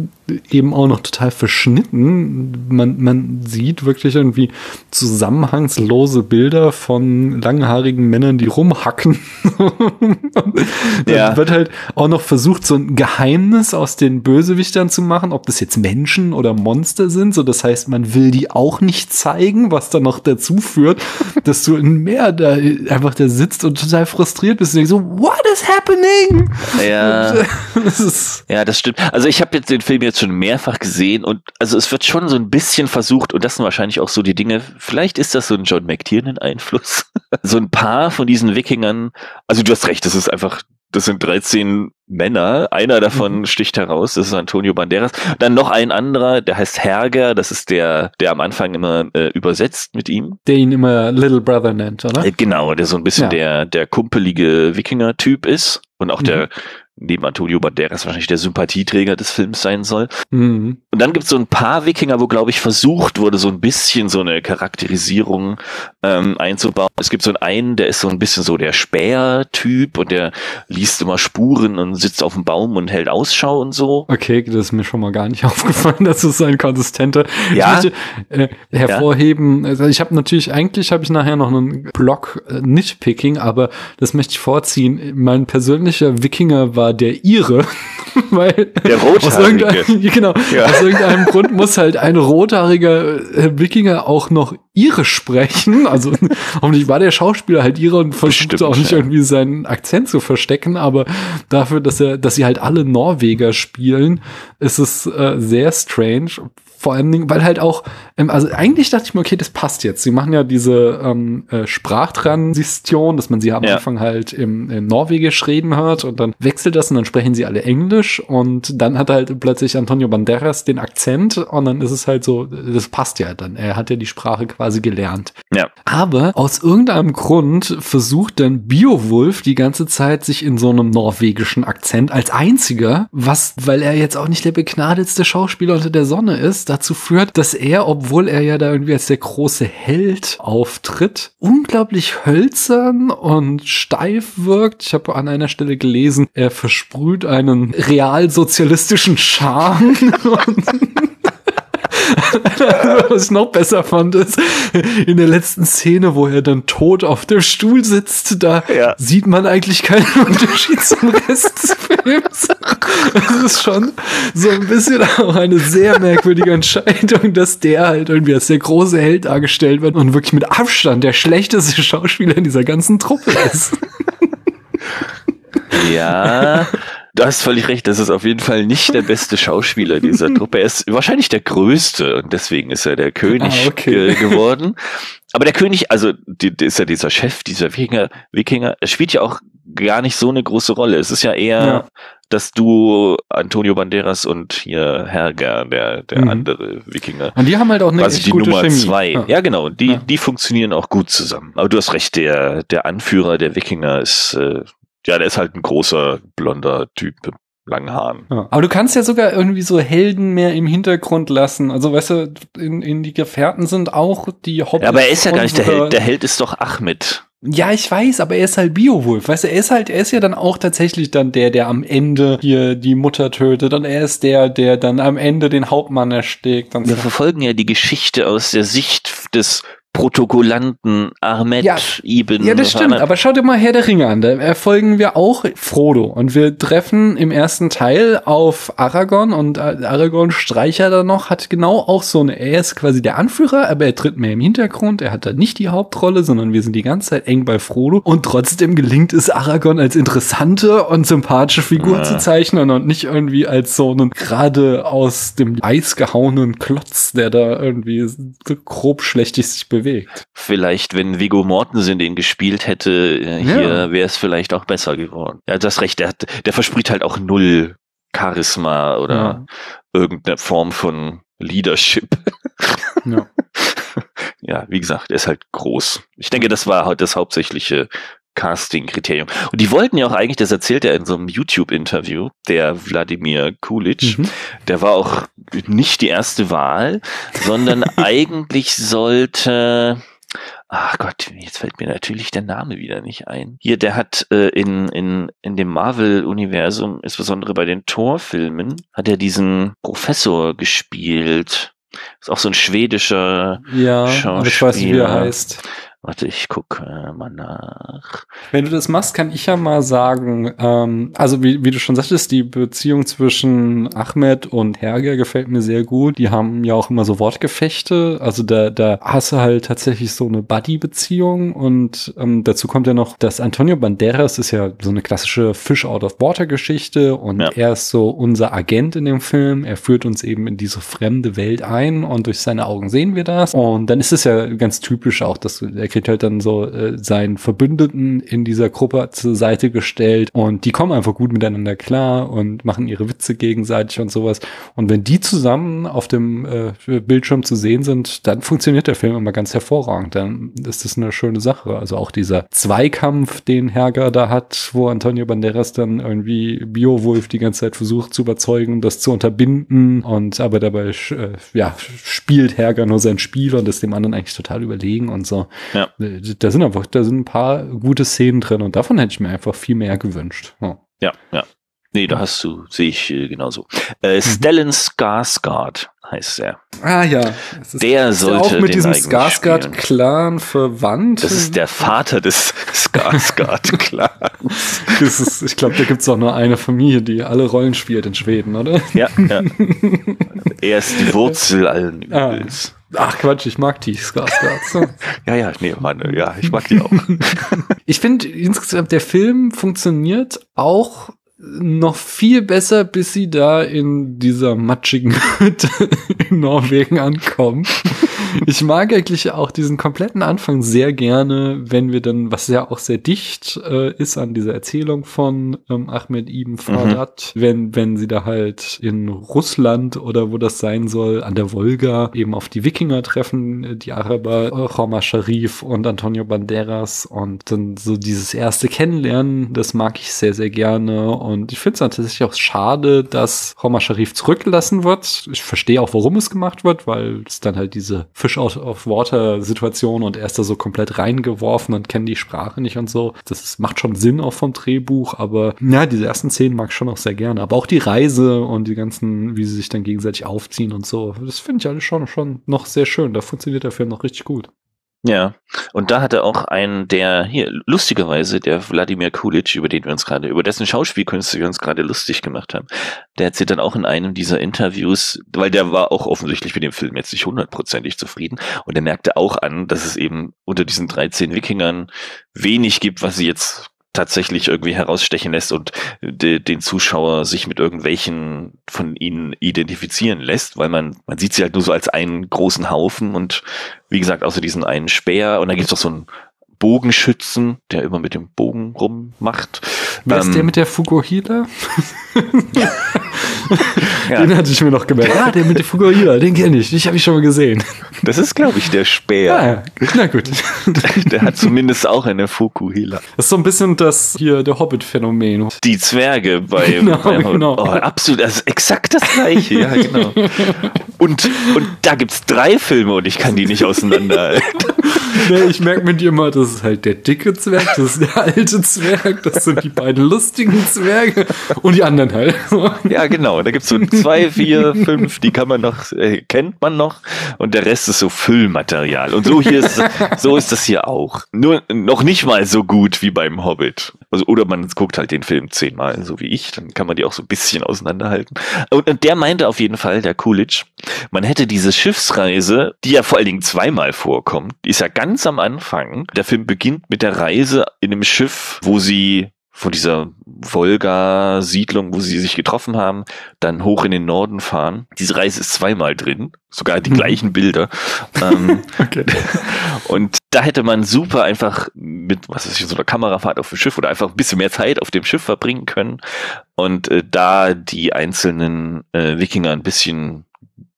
eben auch noch total verschnitten. Man, man sieht wirklich irgendwie zusammenhangslose Bilder von langhaarigen Männern, die rumhacken. ja. wird halt auch noch versucht, so ein Geheimnis aus den Bösewichtern zu machen, ob das jetzt Menschen oder Monster sind. So, das heißt, man will die auch nicht zeigen, was dann noch dazu führt, dass du in Meer da einfach da sitzt und total frustriert bist und denkst so, what is happening? Ja, das ja, das stimmt. Also ich habe jetzt den Film jetzt schon mehrfach gesehen und also es wird schon so ein bisschen versucht und das sind wahrscheinlich auch so die Dinge, vielleicht ist das so ein John McTiernan Einfluss. so ein paar von diesen Wikingern, also du hast recht, das ist einfach das sind 13 Männer. Einer davon mhm. sticht heraus, das ist Antonio Banderas. Dann noch ein anderer, der heißt Herger, das ist der, der am Anfang immer äh, übersetzt mit ihm. Der ihn immer Little Brother nennt, oder? Äh, genau, der so ein bisschen ja. der, der kumpelige Wikinger-Typ ist und auch mhm. der neben Antonio Banderas wahrscheinlich der Sympathieträger des Films sein soll. Mhm. Und dann gibt es so ein paar Wikinger, wo, glaube ich, versucht wurde, so ein bisschen so eine Charakterisierung ähm, einzubauen. Es gibt so einen, der ist so ein bisschen so der Späher-Typ und der liest immer Spuren und sitzt auf dem Baum und hält Ausschau und so. Okay, das ist mir schon mal gar nicht aufgefallen, dass es so ein konsistenter. Ja. Ich möchte äh, hervorheben, ja. also ich habe natürlich, eigentlich habe ich nachher noch einen Blog äh, Nitpicking, aber das möchte ich vorziehen. Mein persönlicher Wikinger war der Ire, weil der aus irgendeinem, genau, ja. aus irgendeinem Grund muss halt ein rothaariger äh, Wikinger auch noch Ire sprechen. Also hoffentlich war der Schauspieler halt Ire und versuchte auch nicht ja. irgendwie seinen Akzent zu verstecken, aber dafür, dass er, dass sie halt alle Norweger spielen, ist es äh, sehr strange. Vor allen Dingen, weil halt auch, ähm, also eigentlich dachte ich mir, okay, das passt jetzt. Sie machen ja diese ähm, äh, Sprachtransition, dass man sie am ja. Anfang halt im, im Norwegisch reden hört und dann wechselt das und dann sprechen sie alle Englisch und dann hat halt plötzlich Antonio Banderas den Akzent und dann ist es halt so, das passt ja dann. Er hat ja die Sprache quasi gelernt. Ja. Aber aus irgendeinem Grund versucht dann Beowulf die ganze Zeit sich in so einem norwegischen Akzent als einziger, was, weil er jetzt auch nicht der begnadetste Schauspieler unter der Sonne ist, dazu führt, dass er, obwohl er ja da irgendwie als der große Held auftritt, unglaublich hölzern und steif wirkt. Ich habe an einer Stelle gelesen, er versprüht einen realsozialistischen Charme. Was ich noch besser fand, ist in der letzten Szene, wo er dann tot auf dem Stuhl sitzt, da ja. sieht man eigentlich keinen Unterschied zum Rest des Films. Das ist schon so ein bisschen auch eine sehr merkwürdige Entscheidung, dass der halt irgendwie als der große Held dargestellt wird und wirklich mit Abstand der schlechteste Schauspieler in dieser ganzen Truppe ist. Ja, Du hast völlig recht, das ist auf jeden Fall nicht der beste Schauspieler dieser Truppe. Er ist wahrscheinlich der größte und deswegen ist er der König ah, okay. geworden. Aber der König, also die, die ist ja dieser Chef, dieser Wikinger, Wikinger, er spielt ja auch gar nicht so eine große Rolle. Es ist ja eher ja. das Duo Antonio Banderas und hier Herger, der, der mhm. andere Wikinger. Und die haben halt auch eine quasi die gute Nummer Chemie. zwei. Ja. ja, genau. Die, ja. die funktionieren auch gut zusammen. Aber du hast recht, der, der Anführer der Wikinger ist äh, ja, der ist halt ein großer, blonder Typ mit langen Haaren. Ja. Aber du kannst ja sogar irgendwie so Helden mehr im Hintergrund lassen. Also, weißt du, in, in die Gefährten sind auch die Hobbits. Ja, aber er ist ja gar nicht der Held. Der Held ist doch Ahmed. Ja, ich weiß, aber er ist halt Beowulf. Weißt du, er ist halt, er ist ja dann auch tatsächlich dann der, der am Ende hier die Mutter tötet und er ist der, der dann am Ende den Hauptmann erstickt. Wir so. verfolgen ja die Geschichte aus der Sicht des Protokollanten Ahmed ja, Ibn. Ja, das stimmt. Aber schau dir mal Herr der Ringe an. Da erfolgen wir auch Frodo. Und wir treffen im ersten Teil auf Aragorn und Aragorn Streicher da noch hat genau auch so eine, er ist quasi der Anführer, aber er tritt mehr im Hintergrund. Er hat da nicht die Hauptrolle, sondern wir sind die ganze Zeit eng bei Frodo. Und trotzdem gelingt es Aragorn als interessante und sympathische Figur ja. zu zeichnen und nicht irgendwie als so einen gerade aus dem Eis gehauenen Klotz, der da irgendwie so grob schlechtig sich bewegt bewegt. Vielleicht, wenn Vigo Mortensen den gespielt hätte, äh, hier ja. wäre es vielleicht auch besser geworden. Ja, das recht, der, hat, der verspricht halt auch null Charisma oder ja. irgendeine Form von Leadership. Ja. ja, wie gesagt, er ist halt groß. Ich denke, das war halt das hauptsächliche Casting-Kriterium. Und die wollten ja auch eigentlich, das erzählt er in so einem YouTube-Interview, der Wladimir Kulic, mhm. der war auch nicht die erste Wahl, sondern eigentlich sollte, ach Gott, jetzt fällt mir natürlich der Name wieder nicht ein. Hier, der hat äh, in, in, in dem Marvel-Universum, insbesondere bei den Torfilmen, hat er diesen Professor gespielt. Ist auch so ein schwedischer ja, Schauspieler. Aber ich weiß nicht, wie er heißt. Warte, ich gucke äh, mal nach. Wenn du das machst, kann ich ja mal sagen, ähm, also wie, wie du schon sagtest, die Beziehung zwischen Ahmed und Herger gefällt mir sehr gut. Die haben ja auch immer so Wortgefechte. Also da, da hast du halt tatsächlich so eine Buddy-Beziehung und ähm, dazu kommt ja noch, dass Antonio Banderas ist ja so eine klassische Fish-out-of-water-Geschichte und ja. er ist so unser Agent in dem Film. Er führt uns eben in diese fremde Welt ein und durch seine Augen sehen wir das. Und dann ist es ja ganz typisch auch, dass du kriegt halt dann so äh, seinen Verbündeten in dieser Gruppe zur Seite gestellt und die kommen einfach gut miteinander klar und machen ihre Witze gegenseitig und sowas. Und wenn die zusammen auf dem äh, Bildschirm zu sehen sind, dann funktioniert der Film immer ganz hervorragend. Dann ist das eine schöne Sache. Also auch dieser Zweikampf, den Herger da hat, wo Antonio Banderas dann irgendwie Biowolf die ganze Zeit versucht zu überzeugen, das zu unterbinden und aber dabei äh, ja spielt Herger nur sein Spiel und ist dem anderen eigentlich total überlegen und so. Ja. Äh, Da sind einfach, da sind ein paar gute Szenen drin und davon hätte ich mir einfach viel mehr gewünscht. Ja. Ja, ja. Nee, da hast du, sehe ich äh, genauso. Äh, Stellan Skarsgård heißt er. Ah ja. Es ist, Der ist sollte auch mit diesem Skarsgård-Clan verwandt. Das ist der Vater des Skarsgård-Clans. Ich glaube, da gibt's auch nur eine Familie, die alle Rollen spielt in Schweden, oder? ja, ja. Er ist die Wurzel allen Ah. Ach Quatsch, ich mag die Skarsgårds. Ja, ja, nee, Mann, ja, ich mag die auch. Ich finde insgesamt, der Film funktioniert auch noch viel besser, bis sie da in dieser matschigen Hütte in Norwegen ankommen. Ich mag eigentlich auch diesen kompletten Anfang sehr gerne, wenn wir dann, was ja auch sehr dicht äh, ist an dieser Erzählung von ähm, Ahmed Ibn Fardat, wenn, wenn sie da halt in Russland oder wo das sein soll, an der Wolga eben auf die Wikinger treffen, äh, die Araber, äh, Roma Sharif und Antonio Banderas und dann so dieses erste Kennenlernen, das mag ich sehr, sehr gerne und ich finde es tatsächlich auch schade, dass Roma Sharif zurückgelassen wird. Ich verstehe auch, warum es gemacht wird, weil es dann halt diese Fish out of Water Situation und er ist da so komplett reingeworfen und kennt die Sprache nicht und so. Das ist, macht schon Sinn auch vom Drehbuch, aber ja, diese ersten Szenen mag ich schon auch sehr gerne. Aber auch die Reise und die ganzen, wie sie sich dann gegenseitig aufziehen und so, das finde ich alles schon, schon noch sehr schön. Da funktioniert der Film noch richtig gut. Ja, und da hatte auch einen, der hier, lustigerweise, der Wladimir Kulic, über den wir uns gerade, über dessen Schauspielkünste wir uns gerade lustig gemacht haben, der erzählt dann auch in einem dieser Interviews, weil der war auch offensichtlich mit dem Film jetzt nicht hundertprozentig zufrieden. Und er merkte auch an, dass es eben unter diesen 13 Wikingern wenig gibt, was sie jetzt tatsächlich irgendwie herausstechen lässt und de, den Zuschauer sich mit irgendwelchen von ihnen identifizieren lässt, weil man, man sieht sie halt nur so als einen großen Haufen und wie gesagt, außer diesen einen Speer und dann gibt's noch so einen Bogenschützen, der immer mit dem Bogen rummacht. Wer ist Ähm, der mit der Fukuhila? Ja. Den hatte ich mir noch gemerkt. Ah, der mit der Fukuhila, den kenne ich. Den habe ich schon mal gesehen. Das ist, glaube ich, der Speer. Ah, ja. Na gut. Der hat zumindest auch eine Fukuhila. Das ist so ein bisschen das hier, der Hobbit-Phänomen. Die Zwerge bei, Genau, bei genau. Oh, absolut, das ist exakt das gleiche, ja, genau. Und, und da gibt's drei Filme und ich kann die nicht auseinanderhalten. Nee, ich merke mit dir mal, das ist halt der dicke Zwerg, das ist der alte Zwerg, das sind die beiden lustigen Zwerge und die anderen halt. Ja, genau. Da gibt's so zwei, vier, fünf, die kann man noch, äh, kennt man noch. Und der Rest ist so Füllmaterial. Und so hier ist, so ist das hier auch. Nur noch nicht mal so gut wie beim Hobbit. Also, oder man guckt halt den Film zehnmal, so wie ich, dann kann man die auch so ein bisschen auseinanderhalten. Und, und der meinte auf jeden Fall, der Coolidge, man hätte diese Schiffsreise, die ja vor allen Dingen zweimal vorkommt, die ist ja ganz am Anfang. Der Film beginnt mit der Reise in einem Schiff, wo sie von dieser Wolga-Siedlung, wo sie sich getroffen haben, dann hoch in den Norden fahren. Diese Reise ist zweimal drin, sogar die Mhm. gleichen Bilder. ähm, Okay. und da hätte man super einfach mit, was weiß ich, so einer Kamerafahrt auf dem Schiff oder einfach ein bisschen mehr Zeit auf dem Schiff verbringen können und äh, da die einzelnen äh, Wikinger ein bisschen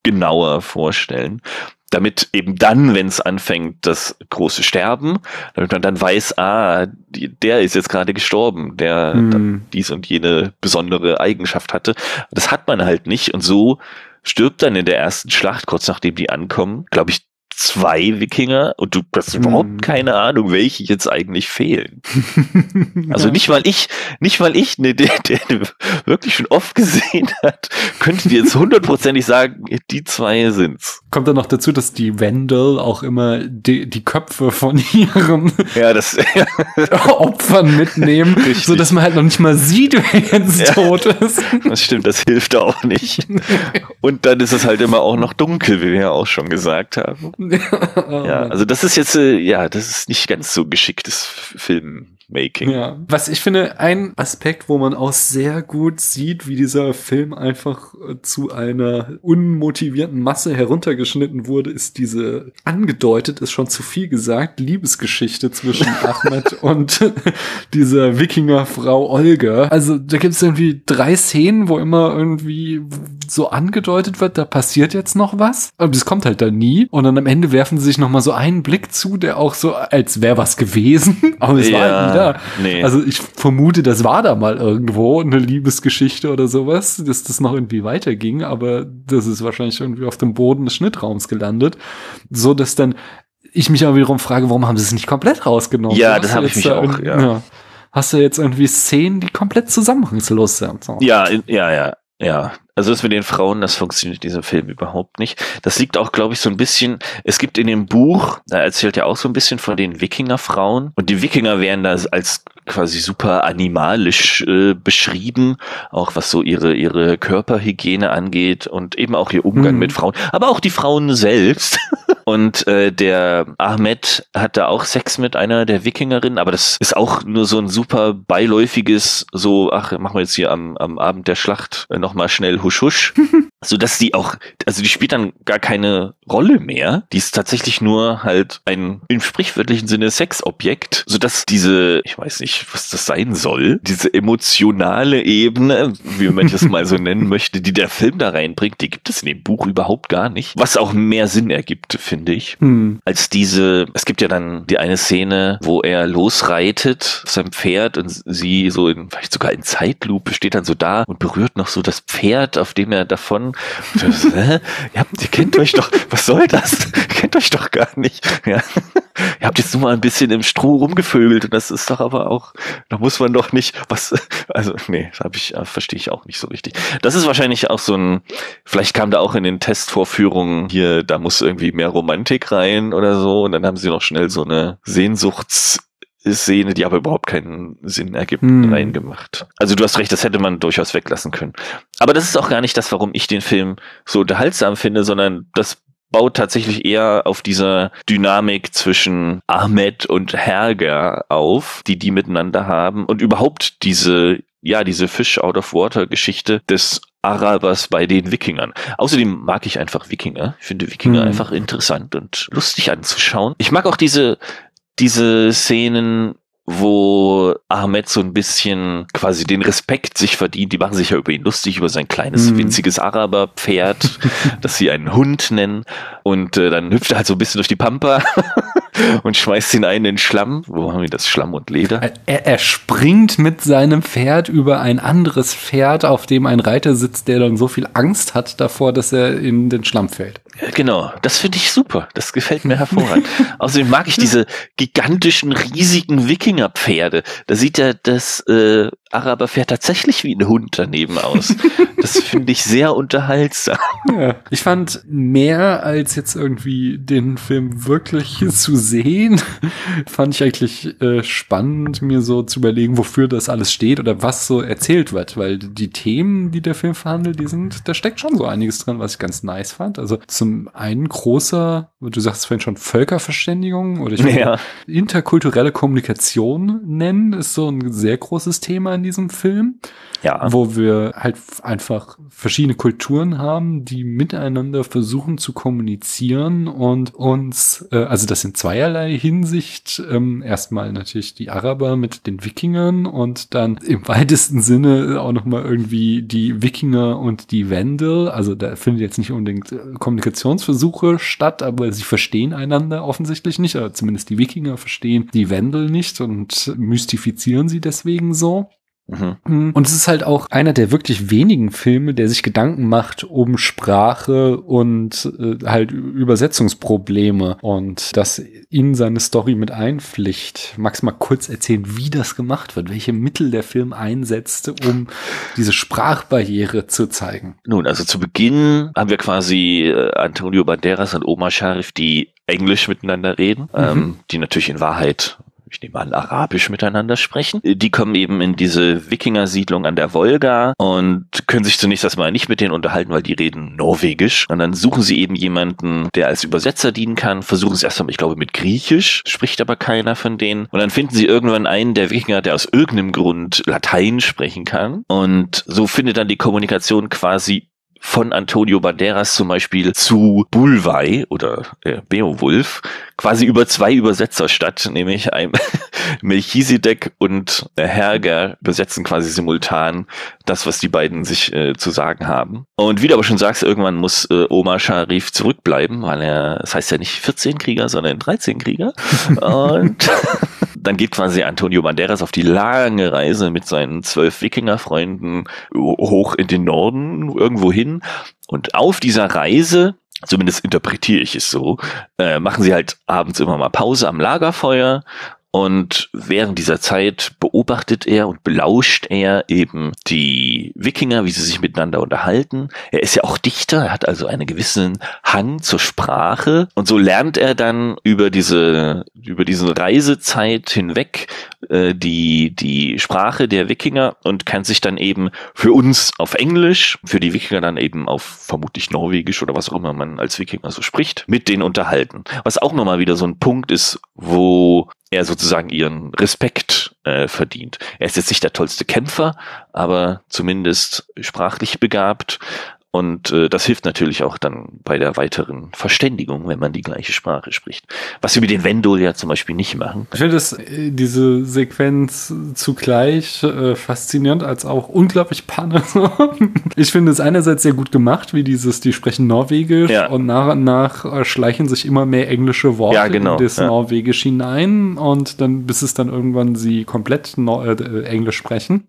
genauer vorstellen. Damit eben dann, wenn es anfängt, das große Sterben, damit man dann weiß, ah, die, der ist jetzt gerade gestorben, der Hm. dies und jene besondere Eigenschaft hatte. Das hat man halt nicht und so stirbt dann in der ersten Schlacht, kurz nachdem die ankommen, glaube ich, zwei Wikinger und du hast Hm. überhaupt keine Ahnung, welche jetzt eigentlich fehlen. Also Ja. nicht mal ich, nicht mal ich, ne, der, der wirklich schon oft gesehen hat, könnte dir jetzt hundertprozentig sagen, die zwei sind's. Kommt dann noch dazu, dass die Wendel auch immer die, die Köpfe von ihren Ja, das, Opfern mitnehmen, Richtig. so dass man halt noch nicht mal sieht, wer jetzt Ja. tot ist. das stimmt, das hilft auch nicht. Und dann ist es halt immer auch noch dunkel, wie wir ja auch schon gesagt haben. oh, Ja, also das ist jetzt, äh, ja, das ist nicht ganz so geschicktes Filmmaking. Ja, was ich finde, ein Aspekt, wo man auch sehr gut sieht, wie dieser Film einfach äh, zu einer unmotivierten Masse heruntergeschnitten wurde, ist diese, angedeutet ist schon zu viel gesagt, Liebesgeschichte zwischen Ahmed und dieser Wikingerfrau Olga. Also da gibt es irgendwie drei Szenen, wo immer irgendwie so angedeutet wird, da passiert jetzt noch was. Aber das kommt halt da nie. Und dann am Ende werfen sie sich noch mal so einen Blick zu, der auch so, als wäre was gewesen. Aber es war halt nie da. nee. Also ich vermute, das war da mal irgendwo eine Liebesgeschichte oder sowas, dass das noch irgendwie weiterging, aber das ist wahrscheinlich irgendwie auf dem Boden des Schnittraums gelandet, so dass dann ich mich aber wiederum frage, warum haben sie es nicht komplett rausgenommen? Ja, das habe ich mich da auch, irgendwie- ja. Hast du jetzt irgendwie Szenen, die komplett zusammenhangslos sind? So. Ja, ja, ja, ja. Also das mit den Frauen, das funktioniert in diesem Film überhaupt nicht. Das liegt auch, glaube ich, so ein bisschen, es gibt in dem Buch, da erzählt er auch so ein bisschen von den Wikingerfrauen und die Wikinger werden da als quasi super animalisch äh, beschrieben, auch was so ihre, ihre Körperhygiene angeht und eben auch ihr Umgang Mhm. mit Frauen, aber auch die Frauen selbst. Und äh, der Ahmed hat da auch Sex mit einer der Wikingerinnen, aber das ist auch nur so ein super beiläufiges, so, ach, machen wir jetzt hier am, am Abend der Schlacht äh, nochmal schnell husch husch. so dass die auch, also die spielt dann gar keine Rolle mehr. Die ist tatsächlich nur halt ein im sprichwörtlichen Sinne Sexobjekt, so dass diese, ich weiß nicht, was das sein soll, diese emotionale Ebene, wie man das mal so nennen möchte, die der Film da reinbringt, die gibt es in dem Buch überhaupt gar nicht. Was auch mehr Sinn ergibt, finde ich Hm. als diese, es gibt ja dann die eine Szene, wo er losreitet auf seinem Pferd und sie so in, vielleicht sogar in Zeitlupe steht dann so da und berührt noch so das Pferd, auf dem er davon, hä? ihr, kennt euch doch, was soll das? Ihr kennt euch doch gar nicht. Ja. Ihr habt jetzt nur mal ein bisschen im Stroh rumgevögelt und das ist doch aber auch, da muss man doch nicht, was, also nee, habe ich, äh, verstehe ich auch nicht so richtig. Das ist wahrscheinlich auch so ein, vielleicht kam da auch in den Testvorführungen hier, da muss irgendwie mehr Romantik rein oder so und dann haben sie noch schnell so eine Sehnsuchtsszene, die aber überhaupt keinen Sinn ergibt, Hm. reingemacht. Also du hast recht, das hätte man durchaus weglassen können. Aber das ist auch gar nicht das, warum ich den Film so unterhaltsam finde, sondern das baut tatsächlich eher auf dieser Dynamik zwischen Ahmed und Herger auf, die die miteinander haben und überhaupt diese, ja, diese Fish out of water Geschichte des Arabers bei den Wikingern. Außerdem mag ich einfach Wikinger. Ich finde Wikinger Mhm. einfach interessant und lustig anzuschauen. Ich mag auch diese, diese Szenen, wo Ahmed so ein bisschen quasi den Respekt sich verdient. Die machen sich ja über ihn lustig, über sein kleines, Mhm. winziges Araberpferd, das sie einen Hund nennen. Und äh, dann hüpft er halt so ein bisschen durch die Pampa und schmeißt ihn einen in den Schlamm. Wo haben wir das? Schlamm und Leder? Er, er springt mit seinem Pferd über ein anderes Pferd, auf dem ein Reiter sitzt, der dann so viel Angst hat davor, dass er in den Schlamm fällt. Ja, Genau, das finde ich super. Das gefällt mir hervorragend. Außerdem mag ich diese gigantischen, riesigen Wikingerpferde. Da sieht ja das äh, Araberpferd tatsächlich wie ein Hund daneben aus. Das finde ich sehr unterhaltsam. Ja. Ich fand mehr als jetzt irgendwie den Film wirklich zu sehen, fand ich eigentlich äh, spannend, mir so zu überlegen, wofür das alles steht oder was so erzählt wird, weil die Themen, die der Film verhandelt, die sind, da steckt schon so einiges drin, was ich ganz nice fand. Also zum einen großer, du sagst vorhin schon Völkerverständigung oder ich würde Ja. interkulturelle Kommunikation nennen, ist so ein sehr großes Thema in diesem Film Ja. wo wir halt einfach verschiedene Kulturen haben, die miteinander versuchen zu kommunizieren und uns, äh, also das in zweierlei Hinsicht, ähm, erstmal natürlich die Araber mit den Wikingern und dann im weitesten Sinne auch nochmal irgendwie die Wikinger und die Wendel, also da findet jetzt nicht unbedingt äh, Kommunikationsversuche statt, aber sie verstehen einander offensichtlich nicht, oder zumindest die Wikinger verstehen die Wendel nicht und mystifizieren sie deswegen so. Mhm. Und es ist halt auch einer der wirklich wenigen Filme, der sich Gedanken macht um Sprache und äh, halt Übersetzungsprobleme und das in seine Story mit einpflicht. Magst du mal kurz erzählen, wie das gemacht wird, welche Mittel der Film einsetzt, um diese Sprachbarriere zu zeigen? Nun, also zu Beginn haben wir quasi äh, Antonio Banderas und Omar Sharif, die Englisch miteinander reden, Mhm. ähm, die natürlich in Wahrheit, ich nehme an, Arabisch miteinander sprechen. Die kommen eben in diese Wikinger-Siedlung an der Wolga und können sich zunächst erstmal nicht mit denen unterhalten, weil die reden Norwegisch. Und dann suchen sie eben jemanden, der als Übersetzer dienen kann, versuchen es erstmal, ich glaube, mit Griechisch, spricht aber keiner von denen. Und dann finden sie irgendwann einen der Wikinger, der aus irgendeinem Grund Latein sprechen kann. Und so findet dann die Kommunikation quasi von Antonio Banderas zum Beispiel zu Bulwei oder äh, Beowulf quasi über zwei Übersetzer statt, nämlich ein Melchisedek und Herger übersetzen quasi simultan das, was die beiden sich äh, zu sagen haben. Und wie du aber schon sagst, irgendwann muss äh, Omar Sharif zurückbleiben, weil er, das heißt ja nicht 14 Krieger, sondern 13 Krieger. und dann geht quasi Antonio Banderas auf die lange Reise mit seinen zwölf Wikingerfreunden hoch in den Norden, irgendwo hin. Und auf dieser Reise zumindest interpretiere ich es so, äh, machen sie halt abends immer mal Pause am Lagerfeuer und während dieser Zeit beobachtet er und belauscht er eben die Wikinger, wie sie sich miteinander unterhalten. Er ist ja auch Dichter, er hat also einen gewissen Hang zur Sprache. Und so lernt er dann über diese, über diese Reisezeit hinweg äh, die, die Sprache der Wikinger und kann sich dann eben für uns auf Englisch, für die Wikinger dann eben auf vermutlich Norwegisch oder was auch immer man als Wikinger so spricht, mit denen unterhalten. Was auch nochmal wieder so ein Punkt ist, wo er sozusagen ihren Respekt äh, verdient. Er ist jetzt nicht der tollste Kämpfer, aber zumindest sprachlich begabt und äh, das hilft natürlich auch dann bei der weiteren Verständigung, wenn man die gleiche Sprache spricht. Was wir mit den Wendol ja zum Beispiel nicht machen. Ich finde äh, diese Sequenz zugleich äh, faszinierend als auch unglaublich panne. ich finde es einerseits sehr gut gemacht, wie dieses, die sprechen Norwegisch ja. und nach und nach äh, schleichen sich immer mehr englische Worte ja, genau. in das ja. Norwegisch hinein und dann, bis es dann irgendwann sie komplett Nor äh, Englisch sprechen.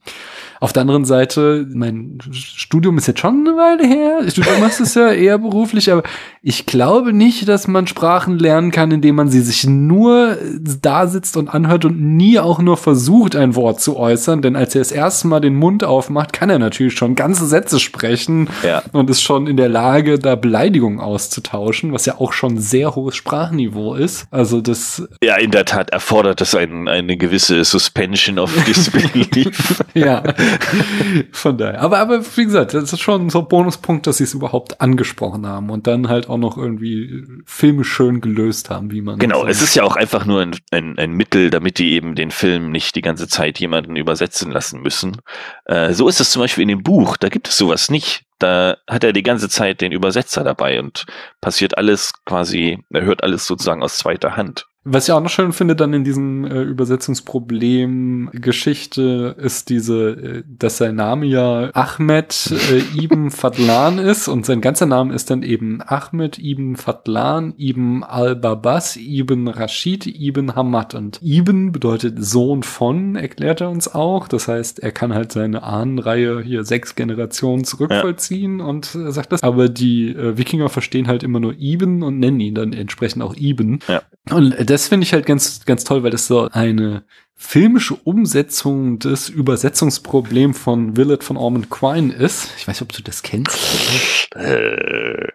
Auf der anderen Seite, mein Studium ist jetzt schon eine Weile her. Du machst es ja eher beruflich, aber ich glaube nicht, dass man Sprachen lernen kann, indem man sie sich nur da sitzt und anhört und nie auch nur versucht, ein Wort zu äußern. Denn als er das erste Mal den Mund aufmacht, kann er natürlich schon ganze Sätze sprechen ja. und ist schon in der Lage, da Beleidigungen auszutauschen, was ja auch schon sehr hohes Sprachniveau ist. Also das. Ja, in der Tat erfordert das ein, eine gewisse Suspension of Disbelief. ja. Von daher. Aber, aber wie gesagt, das ist schon so ein Bonuspunkt, dass sie es überhaupt angesprochen haben und dann halt auch noch irgendwie Filme schön gelöst haben, wie man. Genau, es ist ja auch einfach nur ein, ein, ein Mittel, damit die eben den Film nicht die ganze Zeit jemanden übersetzen lassen müssen. Äh, so ist es zum Beispiel in dem Buch, da gibt es sowas nicht. Da hat er die ganze Zeit den Übersetzer dabei und passiert alles quasi, er hört alles sozusagen aus zweiter Hand. Was ich auch noch schön finde dann in diesem äh, Übersetzungsproblem Geschichte ist diese, äh, dass sein Name ja Ahmed äh, Ibn Fadlan ist und sein ganzer Name ist dann eben Ahmed Ibn Fadlan Ibn al-Babas Ibn Rashid Ibn Hamad und Ibn bedeutet Sohn von, erklärt er uns auch. Das heißt, er kann halt seine Ahnenreihe hier sechs Generationen zurückvollziehen ja. und äh, sagt das. Aber die äh, Wikinger verstehen halt immer nur Ibn und nennen ihn dann entsprechend auch Ibn. Ja. Und das finde ich halt ganz, ganz toll, weil das so eine filmische Umsetzung des Übersetzungsproblems von Willett von Ormond Quine ist. Ich weiß nicht, ob du das kennst. Äh,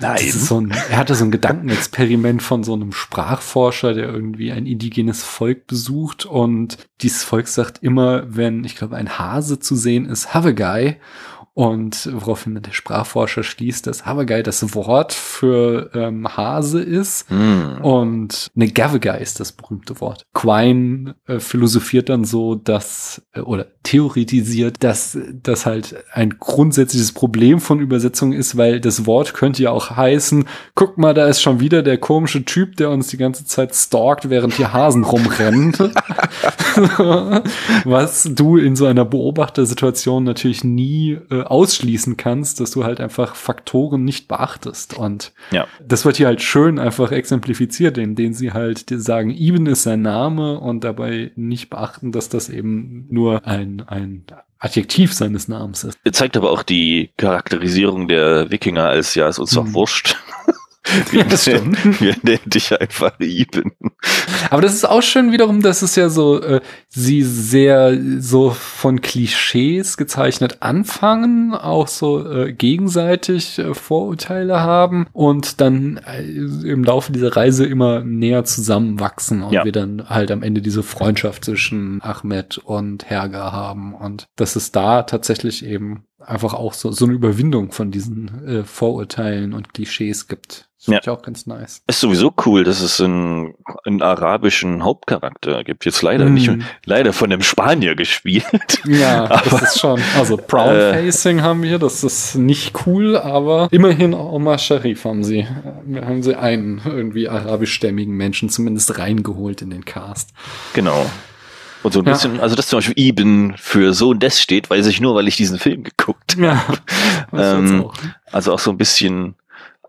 nein. So ein, er hatte so ein Gedankenexperiment von so einem Sprachforscher, der irgendwie ein indigenes Volk besucht und dieses Volk sagt immer, wenn, ich glaube, ein Hase zu sehen ist, have a guy. Und woraufhin der Sprachforscher schließt, dass Haverguy das Wort für ähm, Hase ist mm. und ne Gavagai ist das berühmte Wort. Quine äh, philosophiert dann so, dass äh, oder theoretisiert, dass das halt ein grundsätzliches Problem von Übersetzung ist, weil das Wort könnte ja auch heißen, guck mal, da ist schon wieder der komische Typ, der uns die ganze Zeit stalkt, während hier Hasen rumrennen. Was du in so einer Beobachtersituation natürlich nie äh, ausschließen kannst, dass du halt einfach Faktoren nicht beachtest. Und ja. das wird hier halt schön einfach exemplifiziert, indem sie halt sagen, Ibn ist sein Name und dabei nicht beachten, dass das eben nur ein, ein Adjektiv seines Namens ist. Er zeigt aber auch die Charakterisierung der Wikinger als, ja, ist uns doch mhm. wurscht. Wir, wir nennen dich einfach Iben. Aber das ist auch schön wiederum, dass es ja so, äh, sie sehr so von Klischees gezeichnet anfangen, auch so äh, gegenseitig äh, Vorurteile haben und dann äh, im Laufe dieser Reise immer näher zusammenwachsen und ja. wir dann halt am Ende diese Freundschaft zwischen Ahmed und Herger haben und dass es da tatsächlich eben einfach auch so, so eine Überwindung von diesen äh, Vorurteilen und Klischees gibt. Das finde ja. ich auch ganz nice. Ist sowieso cool, dass es einen, einen arabischen Hauptcharakter gibt. Jetzt leider mm. nicht, leider von einem Spanier gespielt. Ja, aber, das ist schon, also Brown äh, Facing haben wir, das ist nicht cool, aber immerhin Omar Sharif haben sie, äh, haben sie einen irgendwie arabischstämmigen Menschen zumindest reingeholt in den Cast. Genau. Und so ein ja. bisschen, also dass zum Beispiel Ibn für so und das steht, weiß ich nur, weil ich diesen Film geguckt ja, ähm, auch. Also auch so ein bisschen,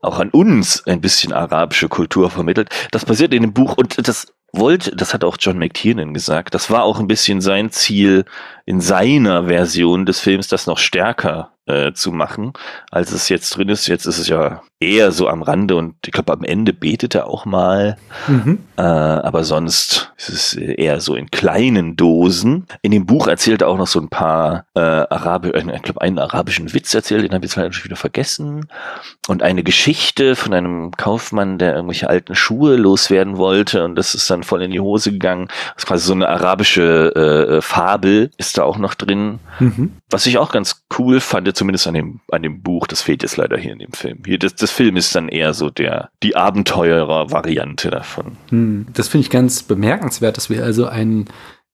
auch an uns ein bisschen arabische Kultur vermittelt. Das passiert in dem Buch und das wollte, das hat auch John McTiernan gesagt, das war auch ein bisschen sein Ziel in seiner Version des Films, das noch stärker äh, zu machen, als es jetzt drin ist. Jetzt ist es ja eher so am Rande und ich glaube, am Ende betet er auch mal. Mhm. Äh, aber sonst ist es eher so in kleinen Dosen. In dem Buch erzählt er auch noch so ein paar äh, Arabi ich glaube, einen arabischen Witz erzählt, den habe ich jetzt leider schon wieder vergessen. Und eine Geschichte von einem Kaufmann, der irgendwelche alten Schuhe loswerden wollte und das ist dann voll in die Hose gegangen. Das ist quasi so eine arabische äh, Fabel, ist da auch noch drin. Mhm. Was ich auch ganz cool fand, zumindest an dem, an dem Buch, das fehlt jetzt leider hier in dem Film. Hier, das, das Film ist dann eher so der, die Abenteurer-Variante davon. Hm, das finde ich ganz bemerkenswert, dass wir also einen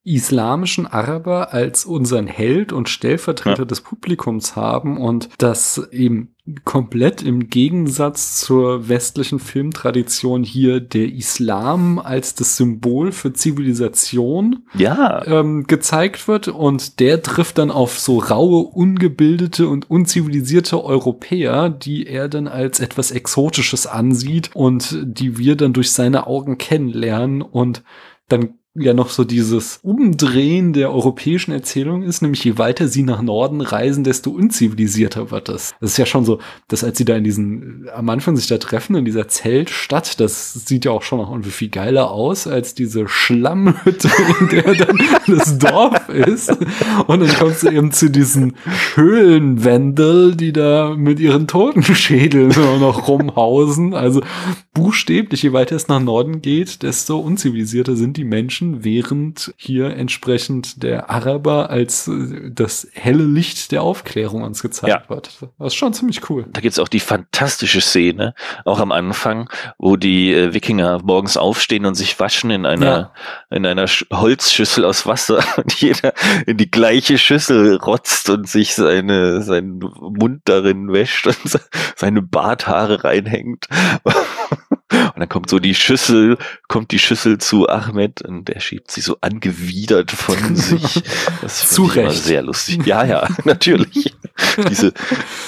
islamischen Araber als unseren Held und Stellvertreter ja. des Publikums haben und das eben komplett im Gegensatz zur westlichen Filmtradition hier der Islam als das Symbol für Zivilisation ja. ähm, gezeigt wird und der trifft dann auf so raue, ungebildete und unzivilisierte Europäer, die er dann als etwas Exotisches ansieht und die wir dann durch seine Augen kennenlernen und dann ja noch so dieses Umdrehen der europäischen Erzählung ist, nämlich je weiter sie nach Norden reisen, desto unzivilisierter wird das. Das ist ja schon so, dass als sie da in diesen, am Anfang sich da treffen, in dieser Zeltstadt, das sieht ja auch schon noch irgendwie viel geiler aus, als diese Schlammhütte, in der dann das Dorf ist. Und dann kommst du eben zu diesen Höhlenwändel, die da mit ihren Totenschädeln noch rumhausen. Also buchstäblich, je weiter es nach Norden geht, desto unzivilisierter sind die Menschen während hier entsprechend der Araber als äh, das helle Licht der Aufklärung uns gezeigt ja. wird. Das ist schon ziemlich cool. Da gibt's auch die fantastische Szene, auch am Anfang, wo die äh, Wikinger morgens aufstehen und sich waschen in einer, ja. in einer Holzschüssel aus Wasser und jeder in die gleiche Schüssel rotzt und sich seine, seinen Mund darin wäscht und seine Barthaare reinhängt. Und dann kommt so die Schüssel, kommt die Schüssel zu Ahmed und der schiebt sie so angewidert von sich. Das Recht. sehr lustig. Ja, ja, natürlich. Diese,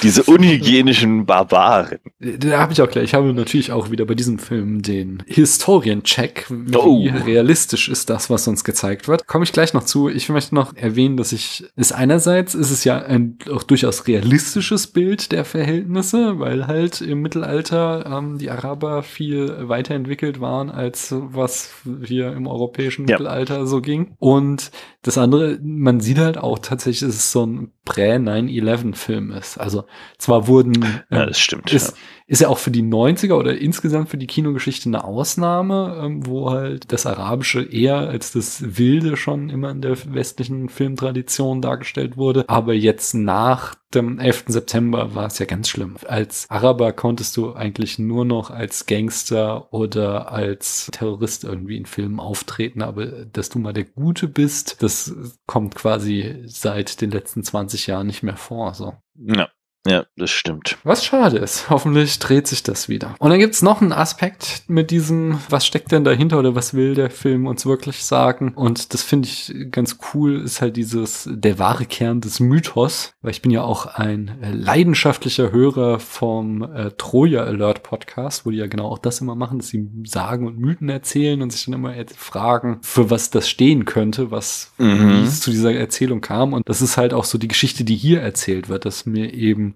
diese unhygienischen Barbaren. Da habe ich auch gleich. Ich habe natürlich auch wieder bei diesem Film den Historiencheck. Wie oh. realistisch ist das, was uns gezeigt wird? Komme ich gleich noch zu. Ich möchte noch erwähnen, dass ich, ist einerseits ist es ja ein auch durchaus realistisches Bild der Verhältnisse, weil halt im Mittelalter ähm, die Araber viel weiterentwickelt waren, als was hier im europäischen ja. Mittelalter so ging. Und das andere, man sieht halt auch tatsächlich, dass es so ein Prä-9-11-Film ist. Also zwar wurden, ja, das stimmt. Ist, ja. Ist ja auch für die 90er oder insgesamt für die Kinogeschichte eine Ausnahme, ähm, wo halt das Arabische eher als das Wilde schon immer in der westlichen Filmtradition dargestellt wurde. Aber jetzt nach dem 11. September war es ja ganz schlimm. Als Araber konntest du eigentlich nur noch als Gangster oder als Terrorist irgendwie in Filmen auftreten, aber dass du mal der Gute bist, das kommt quasi seit den letzten 20 Jahren nicht mehr vor. So. Ja. Ja, das stimmt. Was schade ist. Hoffentlich dreht sich das wieder. Und dann gibt's noch einen Aspekt mit diesem, was steckt denn dahinter oder was will der Film uns wirklich sagen? Und das finde ich ganz cool, ist halt dieses, der wahre Kern des Mythos. Weil ich bin ja auch ein äh, leidenschaftlicher Hörer vom äh, Troja Alert Podcast, wo die ja genau auch das immer machen, dass sie Sagen und Mythen erzählen und sich dann immer fragen, für was das stehen könnte, was, mhm. zu dieser Erzählung kam. Und das ist halt auch so die Geschichte, die hier erzählt wird, dass mir eben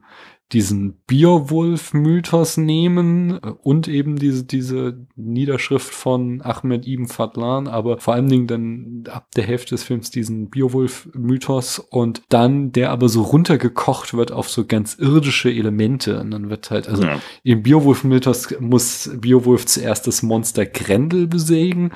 diesen Beowulf-Mythos nehmen äh, und eben diese, diese Niederschrift von Ahmed Ibn Fadlan, aber vor allen Dingen dann ab der Hälfte des Films diesen Beowulf-Mythos und dann der aber so runtergekocht wird auf so ganz irdische Elemente und dann wird halt, also ja. im Beowulf-Mythos muss Beowulf zuerst das Monster Grendel besiegen,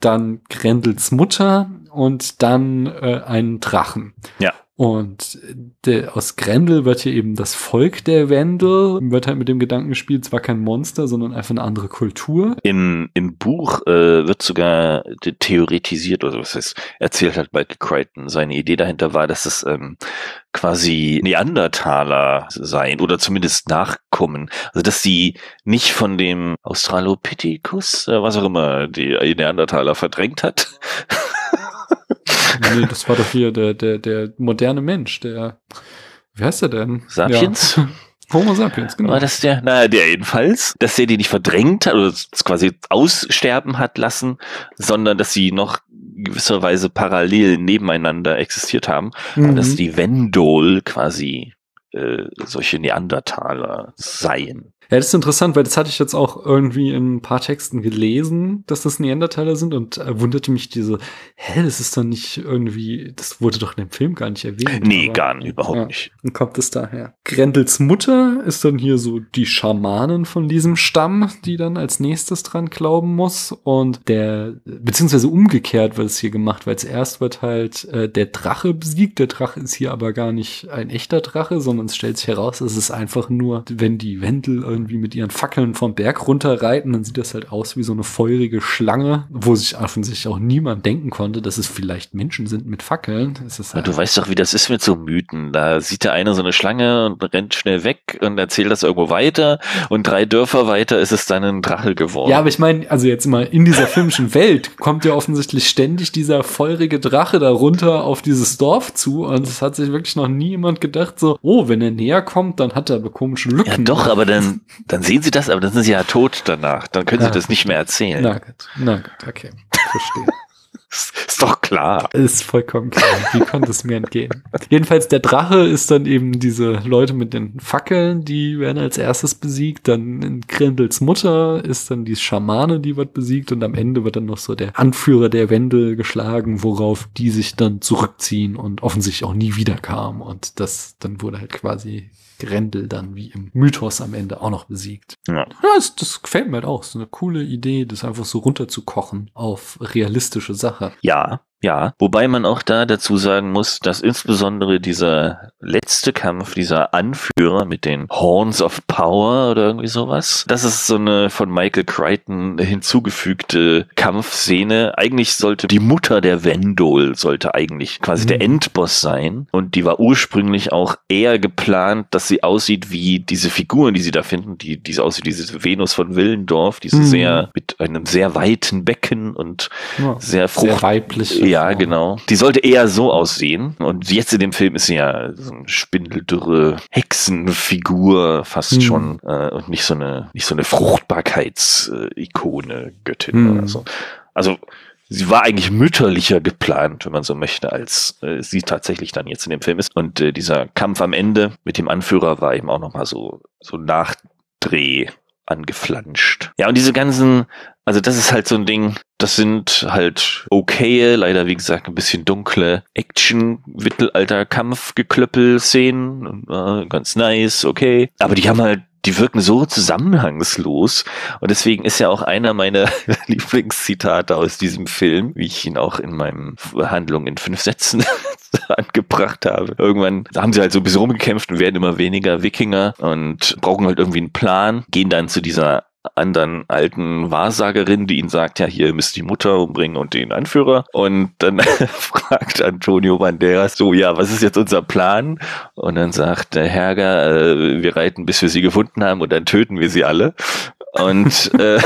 dann Grendels Mutter und dann äh, einen Drachen. Ja. Und der, aus Grendel wird hier eben das Volk der Wendel, wird halt mit dem Gedanken gespielt, zwar kein Monster, sondern einfach eine andere Kultur. Im, im Buch äh, wird sogar theoretisiert, oder was heißt, erzählt hat Michael Crichton. Seine Idee dahinter war, dass es ähm, quasi Neandertaler seien oder zumindest Nachkommen. Also dass sie nicht von dem Australopithecus, äh, was auch immer, die Neandertaler verdrängt hat. Nee, das war doch hier der, der, der moderne Mensch, der, wie heißt er denn? Sapiens? Ja. Homo sapiens, genau. War das der? Naja, der jedenfalls, dass der die nicht verdrängt hat oder quasi aussterben hat lassen, sondern dass sie noch gewisserweise parallel nebeneinander existiert haben. Mhm. Und dass die Wendol quasi äh, solche Neandertaler seien. Ja, das ist interessant, weil das hatte ich jetzt auch irgendwie in ein paar Texten gelesen, dass das Neandertaler sind und äh, wunderte mich diese, hä, das ist doch nicht irgendwie, das wurde doch in dem Film gar nicht erwähnt. Nee, aber, gar nicht, überhaupt ja, nicht. Dann kommt es daher. Grendels Mutter ist dann hier so die Schamanin von diesem Stamm, die dann als nächstes dran glauben muss und der, beziehungsweise umgekehrt wird es hier gemacht, weil zuerst wird halt äh, der Drache besiegt, der Drache ist hier aber gar nicht ein echter Drache, sondern es stellt sich heraus, es ist einfach nur, wenn die Wendel irgendwie mit ihren Fackeln vom Berg runterreiten, dann sieht das halt aus wie so eine feurige Schlange, wo sich offensichtlich auch niemand denken konnte, dass es vielleicht Menschen sind mit Fackeln. Halt du weißt doch, wie das ist mit so Mythen. Da sieht der eine so eine Schlange und rennt schnell weg und erzählt das irgendwo weiter und drei Dörfer weiter ist es dann ein Drache geworden. Ja, aber ich meine, also jetzt mal in dieser filmischen Welt kommt ja offensichtlich ständig dieser feurige Drache da runter auf dieses Dorf zu und es hat sich wirklich noch nie jemand gedacht so, oh, wenn er näher kommt, dann hat er aber komische Lücken. Ja, doch, aber dann, dann sehen sie das, aber dann sind sie ja tot danach. Dann können ja. sie das nicht mehr erzählen. Na gut, na gut, okay. Verstehe. Ist doch klar. Ist vollkommen klar. Wie konnte es mir entgehen? Jedenfalls der Drache ist dann eben diese Leute mit den Fackeln, die werden als erstes besiegt. Dann in Grindels Mutter ist dann die Schamane, die wird besiegt und am Ende wird dann noch so der Anführer der Wendel geschlagen, worauf die sich dann zurückziehen und offensichtlich auch nie wieder kam. Und das, dann wurde halt quasi Grendel dann wie im Mythos am Ende auch noch besiegt. Ja, das, das gefällt mir halt auch. So eine coole Idee, das einfach so runterzukochen auf realistische Sache. Ja, ja, wobei man auch da dazu sagen muss, dass insbesondere dieser letzte Kampf, dieser Anführer mit den Horns of Power oder irgendwie sowas, das ist so eine von Michael Crichton hinzugefügte Kampfszene. Eigentlich sollte die Mutter der Wendol sollte eigentlich quasi mhm. der Endboss sein und die war ursprünglich auch eher geplant, dass sie aussieht wie diese Figuren, die sie da finden, die, die aussieht wie diese Venus von Willendorf, diese mhm. sehr, mit einem sehr weiten Becken und ja, sehr frucht. Sehr weiblich ja, genau. Die sollte eher so aussehen. Und jetzt in dem Film ist sie ja so eine spindeldürre Hexenfigur fast hm. schon äh, und nicht so eine nicht so eine Fruchtbarkeitsikone, Göttin hm. oder so. Also sie war eigentlich mütterlicher geplant, wenn man so möchte, als äh, sie tatsächlich dann jetzt in dem Film ist. Und äh, dieser Kampf am Ende mit dem Anführer war eben auch nochmal so, so Nachdreh angeflanscht. Ja, und diese ganzen, also das ist halt so ein Ding, das sind halt okay, leider wie gesagt ein bisschen dunkle Action, Mittelalter Kampfgeklöppel-Szenen, äh, ganz nice, okay. Aber die haben halt die wirken so zusammenhangslos. Und deswegen ist ja auch einer meiner Lieblingszitate aus diesem Film, wie ich ihn auch in meinem Handlung in fünf Sätzen angebracht habe. Irgendwann haben sie halt so ein bisschen rumgekämpft und werden immer weniger Wikinger und brauchen halt irgendwie einen Plan, gehen dann zu dieser anderen alten Wahrsagerin, die ihn sagt, ja, hier müsst die Mutter umbringen und den Anführer. Und dann fragt Antonio Banderas so, ja, was ist jetzt unser Plan? Und dann sagt der Herger, äh, wir reiten, bis wir sie gefunden haben und dann töten wir sie alle. Und äh,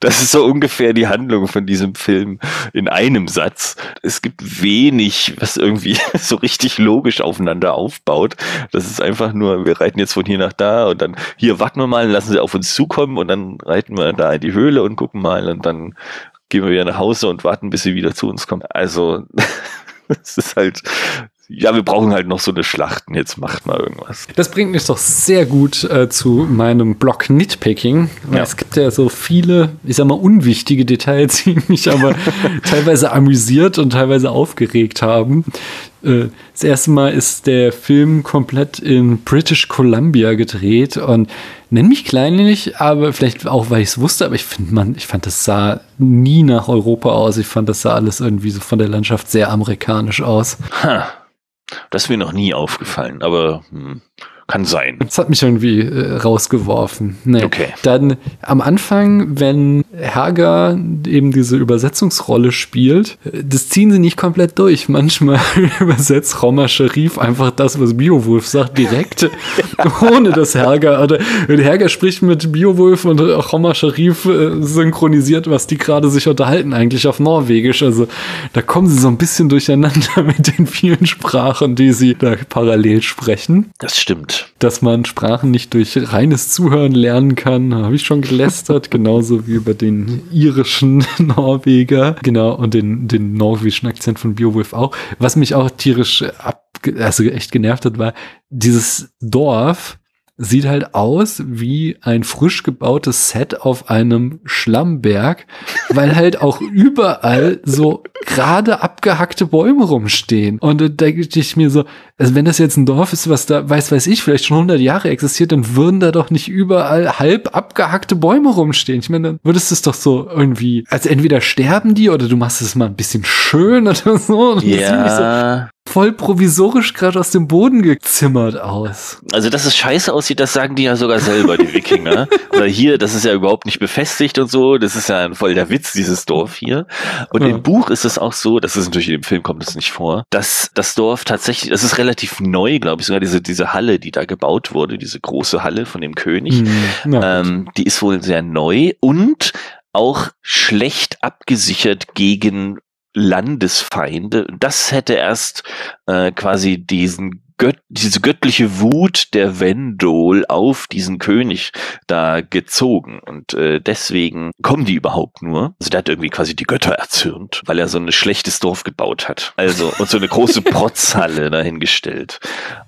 das ist so ungefähr die Handlung von diesem Film in einem Satz. Es gibt wenig, was irgendwie so richtig logisch aufeinander aufbaut. Das ist einfach nur, wir reiten jetzt von hier nach da und dann hier warten wir mal, lassen sie auf uns zukommen und dann reiten wir da in die Höhle und gucken mal und dann gehen wir wieder nach Hause und warten, bis sie wieder zu uns kommen. Also es ist halt ja, wir brauchen halt noch so eine Schlachten, jetzt macht mal irgendwas. Das bringt mich doch sehr gut äh, zu meinem Blog Nitpicking. Ja. Es gibt ja so viele, ich sag mal, unwichtige Details, die mich aber teilweise amüsiert und teilweise aufgeregt haben. Äh, Das erste Mal ist der Film komplett in British Columbia gedreht und nenn mich kleinlich, aber vielleicht auch, weil ich es wusste, aber ich finde man, ich fand, das sah nie nach Europa aus. Ich fand, das sah alles irgendwie so von der Landschaft sehr amerikanisch aus. Ha. Das ist mir noch nie aufgefallen, aber hm, kann sein. Das hat mich irgendwie äh, rausgeworfen. Nee. Okay. Dann am Anfang, wenn Herger eben diese Übersetzungsrolle spielt, das ziehen sie nicht komplett durch. Manchmal übersetzt Roma Sharif einfach das, was Biowulf sagt, direkt, ohne dass Herger, oder wenn Herger spricht mit Biowulf und Roma Sharif äh, synchronisiert, was die gerade sich unterhalten, eigentlich auf Norwegisch. Also da kommen sie so ein bisschen durcheinander mit den vielen Sprachen, die sie da parallel sprechen Das stimmt. dass man Sprachen nicht durch reines Zuhören lernen kann, habe ich schon gelästert, genauso wie über den irischen Norweger, genau, und den, den norwegischen Akzent von Beowulf auch. Was mich auch tierisch ab, also echt genervt hat, war, dieses Dorf sieht halt aus wie ein frisch gebautes Set auf einem Schlammberg, weil halt auch überall so gerade abgehackte Bäume rumstehen. Und da denke ich mir so, also wenn das jetzt ein Dorf ist, was da, weiß weiß ich, vielleicht schon 100 Jahre existiert, dann würden da doch nicht überall halb abgehackte Bäume rumstehen. Ich meine, dann würdest du es doch so irgendwie, also entweder sterben die oder du machst es mal ein bisschen schön oder so. Und nämlich so Ja, voll provisorisch gerade aus dem Boden gezimmert aus. also dass es scheiße aussieht, das sagen die ja sogar selber, die Wikinger. Oder hier, das ist ja überhaupt nicht befestigt und so. Das ist ja voll der Witz, dieses Dorf hier. Und Ja. im Buch ist es auch so, das ist natürlich in dem Film kommt es nicht vor, dass das Dorf tatsächlich, das ist relativ neu, glaube ich, sogar diese, diese Halle, die da gebaut wurde, diese große Halle von dem König. Hm, ja. Ähm, die ist wohl sehr neu und auch schlecht abgesichert gegen Landesfeinde. Das hätte erst äh, quasi diesen Gött diese göttliche Wut der Wendol auf diesen König da gezogen. Und äh, deswegen kommen die überhaupt nur. Also der hat irgendwie quasi die Götter erzürnt, weil er so ein schlechtes Dorf gebaut hat. Also und so eine große Protzhalle dahingestellt.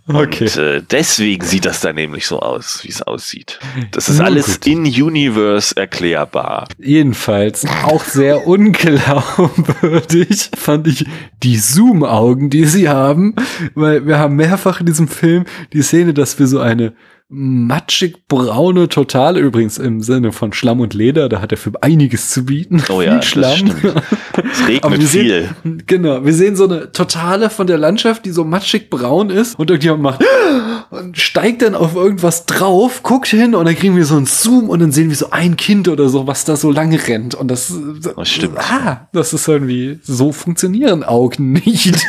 Okay. Und äh, deswegen sieht das da nämlich so aus, wie es aussieht. Das ist Nun alles gut. in Universe erklärbar. Jedenfalls auch sehr unglaubwürdig fand ich die Zoom-Augen, die sie haben, weil wir haben mehrfach in diesem Film die Szene, dass wir so eine matschig braune Totale, übrigens im Sinne von Schlamm und Leder, da hat er für einiges zu bieten. Oh ja, Schlamm. Es Aber regnet viel. Sehen, genau, wir sehen so eine Totale von der Landschaft, die so matschig braun ist und irgendjemand macht und steigt dann auf irgendwas drauf, guckt hin und dann kriegen wir so einen Zoom und dann sehen wir so ein Kind oder so, was da so lange rennt und das, Das stimmt. Ah, das ist irgendwie, so funktionieren Augen nicht.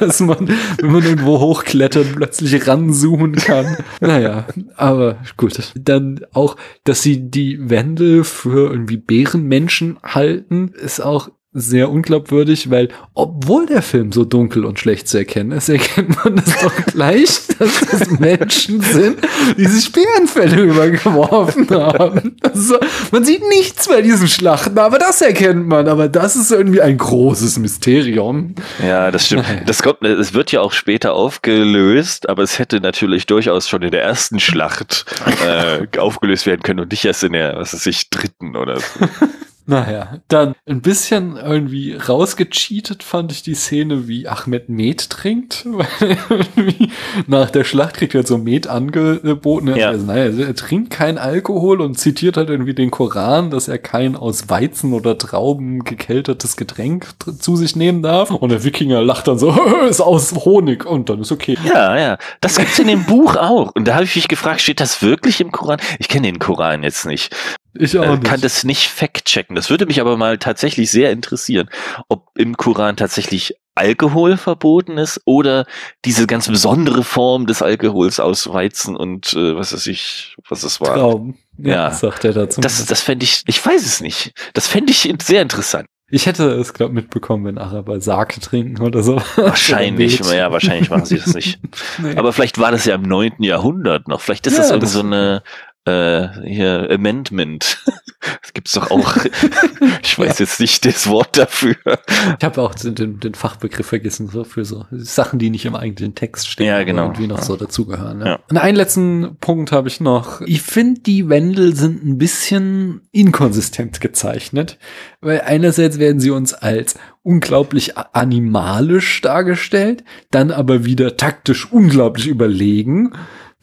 Dass man, wenn man irgendwo hochklettert, plötzlich ranzoomen kann. Naja, aber gut. Dann auch, dass sie die Wände für irgendwie Bärenmenschen halten, ist auch sehr unglaubwürdig, weil obwohl der Film so dunkel und schlecht zu erkennen ist, erkennt man das doch gleich, dass das Menschen sind, die sich Bärenfälle übergeworfen haben. Also, man sieht nichts bei diesen Schlachten, aber das erkennt man. Aber das ist irgendwie ein großes Mysterium. Ja, das stimmt. Das kommt, es wird ja auch später aufgelöst, aber es hätte natürlich durchaus schon in der ersten Schlacht äh, aufgelöst werden können und nicht erst in der, was weiß ich, dritten oder so. Naja, dann ein bisschen irgendwie rausgecheatet fand ich die Szene, wie Ahmed Met trinkt. Weil irgendwie nach der Schlacht kriegt er so Met angeboten. Er Ja. Also, naja, er trinkt keinen Alkohol und zitiert halt irgendwie den Koran, dass er kein aus Weizen oder Trauben gekeltertes Getränk tr- zu sich nehmen darf. Und der Wikinger lacht dann so, ist aus Honig und dann ist okay. Ja, ja. Das gibt's in dem Buch auch. Und da habe ich mich gefragt, steht das wirklich im Koran? Ich kenne den Koran jetzt nicht. Ich auch Äh, nicht. kann das nicht fact-checken. Das würde mich aber mal tatsächlich sehr interessieren, ob im Koran tatsächlich Alkohol verboten ist oder diese ganz besondere Form des Alkohols aus Weizen und äh, was weiß ich, was es war. Traum. Ja, Ja. sagt er dazu. Das, das fände ich, ich weiß es nicht. Das fände ich sehr interessant. ich hätte es, glaube mitbekommen, wenn Araber Sake trinken oder so. Wahrscheinlich, ja, wahrscheinlich machen sie das nicht. Nee. Aber vielleicht war das ja im neunten Jahrhundert noch. Vielleicht ist Ja, das irgendwie das- so eine äh, hier Amendment. Das gibt's doch auch. ich weiß jetzt nicht das Wort dafür. Ich habe auch den, den, Fachbegriff vergessen, so für so Sachen, die nicht im eigentlichen Text stehen, Ja, genau. aber irgendwie noch so dazugehören. Ja. Ja. Und einen letzten Punkt habe ich noch. Ich finde, die Wendel sind ein bisschen inkonsistent gezeichnet, weil einerseits werden sie uns als unglaublich animalisch dargestellt, dann aber wieder taktisch unglaublich überlegen.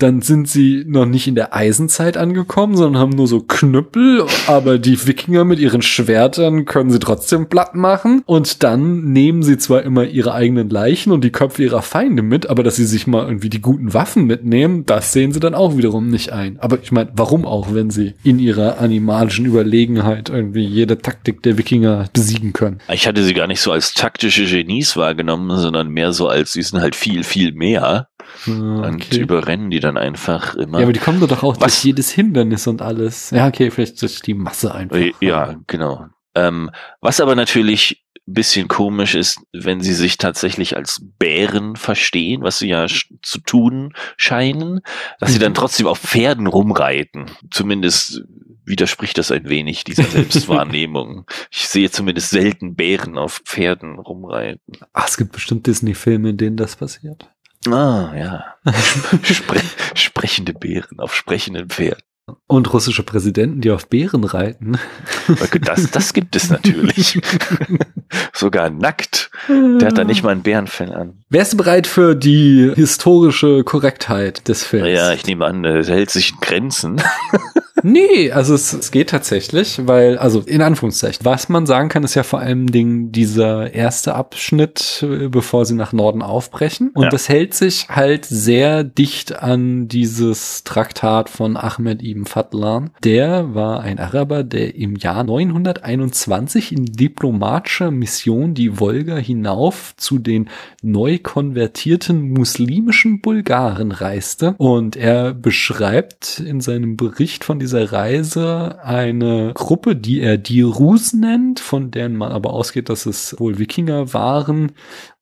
Dann sind sie noch nicht in der Eisenzeit angekommen, sondern haben nur so Knüppel, aber die Wikinger mit ihren Schwertern können sie trotzdem platt machen. Und dann nehmen sie zwar immer ihre eigenen Leichen und die Köpfe ihrer Feinde mit, aber dass sie sich mal irgendwie die guten Waffen mitnehmen, das sehen sie dann auch wiederum nicht ein. Aber ich meine, warum auch, wenn sie in ihrer animalischen Überlegenheit irgendwie jede Taktik der Wikinger besiegen können? Ich hatte sie gar nicht so als taktische Genies wahrgenommen, sondern mehr so als, sie sind halt viel, viel mehr und Okay. überrennen die dann einfach immer. Ja, aber die kommen doch auch Was? durch jedes Hindernis und alles. Ja, okay, vielleicht durch die Masse einfach. Äh, Ja, genau. Ähm, was aber natürlich ein bisschen komisch ist, wenn sie sich tatsächlich als Bären verstehen, was sie ja zu tun scheinen, dass sie dann Mhm. trotzdem auf Pferden rumreiten. Zumindest widerspricht das ein wenig dieser Selbstwahrnehmung. ich sehe zumindest selten Bären auf Pferden rumreiten. Ah, es gibt bestimmt Disney-Filme, in denen das passiert. Ah, ja. Spre sprechende Bären auf sprechenden Pferden. Und russische Präsidenten, die auf Bären reiten. Das, das gibt es natürlich. Sogar nackt. Der hat da nicht mal ein Bärenfell an. Wärst du bereit für die historische Korrektheit des Films? Ja, ich nehme an, er hält sich in Grenzen. Nee, also es, es geht tatsächlich, weil, also in Anführungszeichen, was man sagen kann, ist ja vor allem Ding dieser erste Abschnitt, äh, bevor sie nach Norden aufbrechen. Und Ja. das hält sich halt sehr dicht an dieses Traktat von Ahmed ibn Fadlan. Der war ein Araber, der im Jahr 921 in diplomatischer Mission die Wolga hinauf zu den neu konvertierten muslimischen Bulgaren reiste. Und er beschreibt in seinem Bericht von dieser Reise eine Gruppe, die er die Rus nennt, von deren man aber ausgeht, dass es wohl Wikinger waren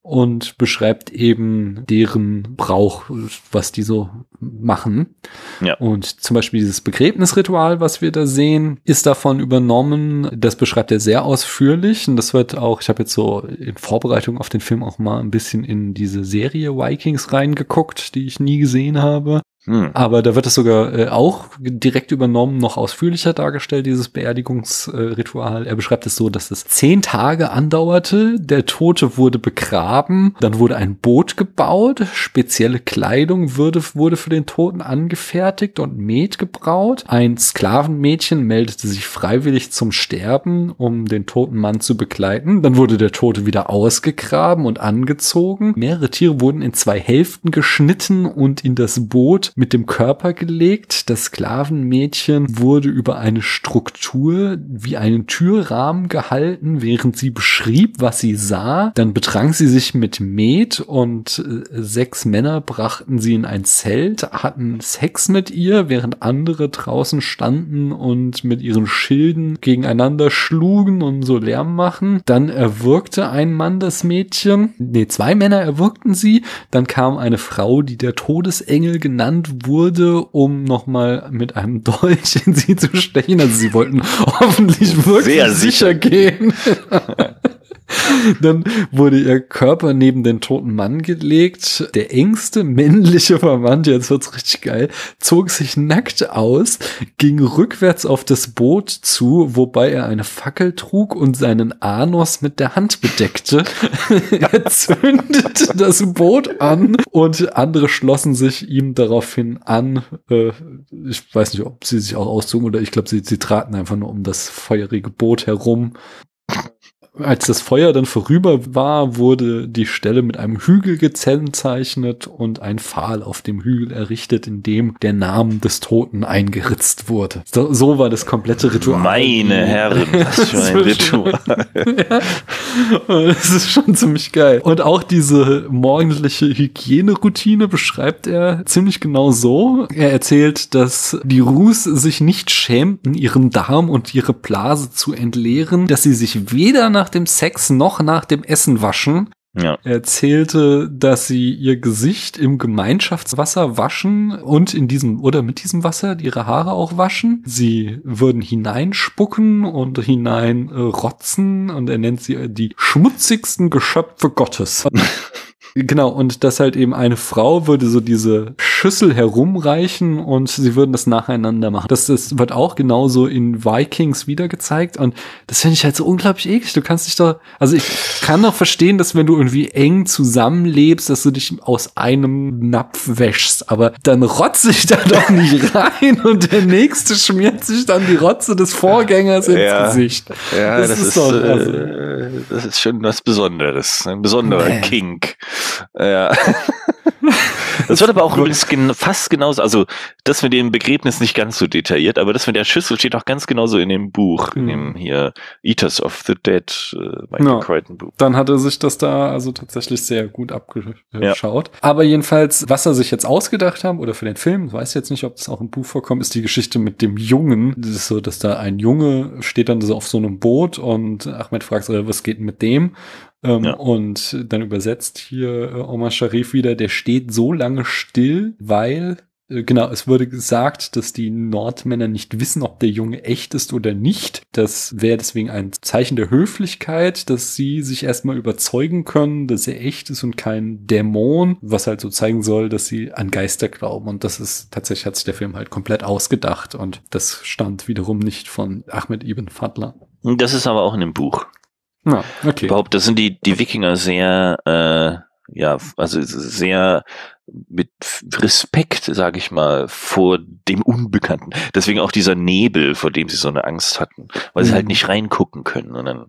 und beschreibt eben deren Brauch, was die so machen. Ja. Und zum Beispiel dieses Begräbnisritual, was wir da sehen, ist davon übernommen. Das beschreibt er sehr ausführlich und das wird auch, ich habe jetzt so in Vorbereitung auf den Film auch mal ein bisschen in diese Serie Vikings reingeguckt, die ich nie gesehen habe. Hm. Aber da wird es sogar äh, auch direkt übernommen, noch ausführlicher dargestellt, dieses Beerdigungsritual. er beschreibt es so, dass es zehn Tage andauerte, der Tote wurde begraben, dann wurde ein Boot gebaut, spezielle Kleidung wurde, wurde für den Toten angefertigt und Met gebraut. Ein Sklavenmädchen meldete sich freiwillig zum Sterben, um den toten Mann zu begleiten. Dann wurde der Tote wieder ausgegraben und angezogen. Mehrere Tiere wurden in zwei Hälften geschnitten und in das Boot mit dem Körper gelegt. Das Sklavenmädchen wurde über eine Struktur wie einen Türrahmen gehalten, während sie beschrieb, was sie sah. Dann betrank sie sich mit Met und äh, sechs Männer brachten sie in ein Zelt, hatten Sex mit ihr, während andere draußen standen und mit ihren Schilden gegeneinander schlugen und so Lärm machen. Dann erwürgte ein Mann das Mädchen. Nee, zwei Männer erwürgten sie. Dann kam eine Frau, die der Todesengel genannt wurde, um nochmal mit einem Dolch in sie zu stechen. Also sie wollten hoffentlich wirklich Sehr sicher sicher. gehen. Dann wurde ihr Körper neben den toten Mann gelegt. Der engste männliche Verwandte, jetzt wird's richtig geil, zog sich nackt aus, ging rückwärts auf das Boot zu, wobei er eine Fackel trug und seinen Anus mit der Hand bedeckte. er zündete das Boot an und andere schlossen sich ihm daraufhin an. Äh, ich weiß nicht, ob sie sich auch auszogen oder ich glaube, sie, sie traten einfach nur um das feurige Boot herum. Als das Feuer dann vorüber war, wurde die Stelle mit einem Hügel gekennzeichnet und ein Pfahl auf dem Hügel errichtet, in dem der Name des Toten eingeritzt wurde. So, so war das komplette Ritual. Meine Herren, was für ein Das ist schon- Ritual. Das ist schon ziemlich geil. Und auch diese morgendliche Hygieneroutine beschreibt er ziemlich genau so. Er erzählt, dass die Rus sich nicht schämten, ihren Darm und ihre Blase zu entleeren, dass sie sich weder nach dem Sex noch nach dem Essen waschen. Ja. Er erzählte, dass sie ihr Gesicht im Gemeinschaftswasser waschen und in diesem oder mit diesem Wasser ihre Haare auch waschen. Sie würden hineinspucken und hineinrotzen und er nennt sie die schmutzigsten Geschöpfe Gottes. Genau, und dass halt eben eine Frau würde so diese Schüssel herumreichen und sie würden das nacheinander machen. Das, das wird auch genauso in Vikings wieder gezeigt und das finde ich halt so unglaublich eklig. Du kannst dich doch, also ich kann doch verstehen, dass wenn du irgendwie eng zusammenlebst, dass du dich aus einem Napf wäschst, aber dann rotze ich da doch nicht rein und der nächste schmiert sich dann die Rotze des Vorgängers ins Ja. Gesicht. Ja, das, Das ist, ist doch- also- äh, das ist schon was Besonderes. Ein besonderer Nee. Kink. Ja. Das wird aber auch übrigens gen fast genauso, also das mit dem Begräbnis nicht ganz so detailliert, aber das mit der Schüssel steht auch ganz genauso in dem Buch, in Mhm. dem hier Eaters of the Dead, äh, Michael Ja. Crichton Buch. dann hat er sich das da also tatsächlich sehr gut abgeschaut. Aber jedenfalls, was er sich jetzt ausgedacht hat, oder für den Film, ich weiß jetzt nicht, ob das auch im Buch vorkommt, ist die Geschichte mit dem Jungen. Das ist so, dass da ein Junge steht dann so auf so einem Boot und Ahmed fragt so, was geht mit dem? Ähm, Ja. Und dann übersetzt hier äh, Omar Sharif wieder, der steht so lange still, weil äh, Genau, es wurde gesagt, dass die Nordmänner nicht wissen, ob der Junge echt ist oder nicht. Das wäre deswegen ein Zeichen der Höflichkeit, dass sie sich erstmal überzeugen können, dass er echt ist und kein Dämon, was halt so zeigen soll, dass sie an Geister glauben. Und das ist tatsächlich hat sich der Film halt komplett ausgedacht und das stammt wiederum nicht von Ahmed Ibn Fadler. Das ist aber auch in dem Buch. Ja, okay. Überhaupt, da sind die, die Wikinger sehr, äh, ja, also sehr mit Respekt, sage ich mal, vor dem Unbekannten. Deswegen auch dieser Nebel, vor dem sie so eine Angst hatten, weil sie Mhm. halt nicht reingucken können und dann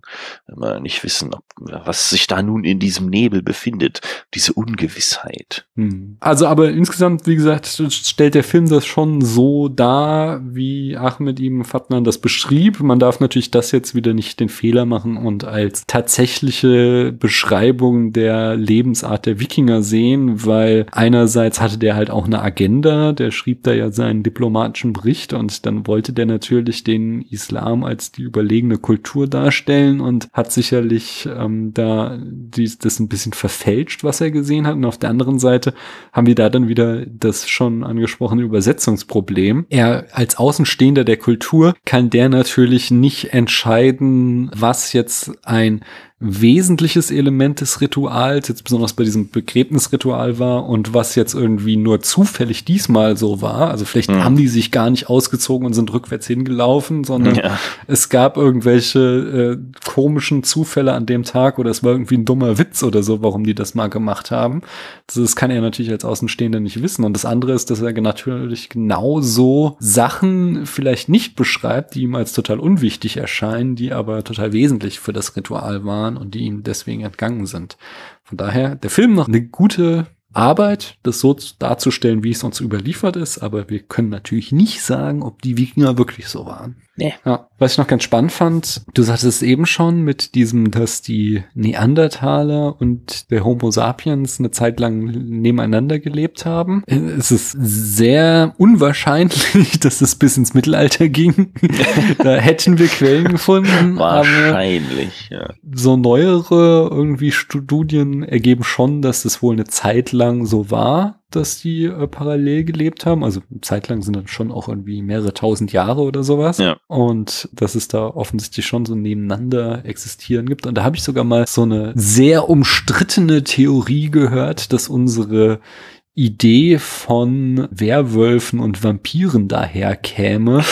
immer nicht wissen, ob, was sich da nun in diesem Nebel befindet. Diese Ungewissheit. Hm. Also, aber insgesamt, wie gesagt, stellt der Film das schon so dar, wie Ahmed Ibn Fadlan das beschrieb. Man darf natürlich das jetzt wieder nicht den Fehler machen und als tatsächliche Beschreibung der Lebensart der Wikinger sehen, weil einerseits hatte der halt auch eine Agenda, der schrieb da ja seinen diplomatischen Bericht und dann wollte der natürlich den Islam als die überlegene Kultur darstellen und hat sicherlich ähm, da dies, das ein bisschen verfälscht, was er gesehen hat. Und auf der anderen Seite haben wir da dann wieder das schon angesprochene Übersetzungsproblem. Er als Außenstehender der Kultur kann der natürlich nicht entscheiden, was jetzt ein wesentliches Element des Rituals, jetzt besonders bei diesem Begräbnisritual war und was jetzt irgendwie nur zufällig diesmal so war. Also vielleicht Mhm. haben die sich gar nicht ausgezogen und sind rückwärts hingelaufen, sondern Ja. es gab irgendwelche äh, komischen Zufälle an dem Tag oder es war irgendwie ein dummer Witz oder so, warum die das mal gemacht haben. Das, das kann er natürlich als Außenstehender nicht wissen. Und das andere ist, dass er natürlich genauso Sachen vielleicht nicht beschreibt, die ihm als total unwichtig erscheinen, die aber total wesentlich für das Ritual waren und die ihm deswegen entgangen sind. Von daher, der Film noch eine gute Arbeit, das so darzustellen, wie es uns überliefert ist, aber wir können natürlich nicht sagen, ob die Wikinger wirklich so waren. Nee. Ja, was ich noch ganz spannend fand, du sagtest es eben schon mit diesem, dass die Neandertaler und der Homo sapiens eine Zeit lang nebeneinander gelebt haben. Es ist sehr unwahrscheinlich, dass es bis ins Mittelalter ging. da hätten wir Quellen gefunden, Wahrscheinlich, ja. so neuere irgendwie Studien ergeben schon, dass es wohl eine Zeit lang so war, dass die äh, parallel gelebt haben. Also zeitlang sind dann schon auch irgendwie mehrere tausend Jahre oder sowas. Ja. Und dass es da offensichtlich schon so nebeneinander existieren gibt. Und da habe ich sogar mal so eine sehr umstrittene Theorie gehört, dass unsere Idee von Werwölfen und Vampiren daher käme.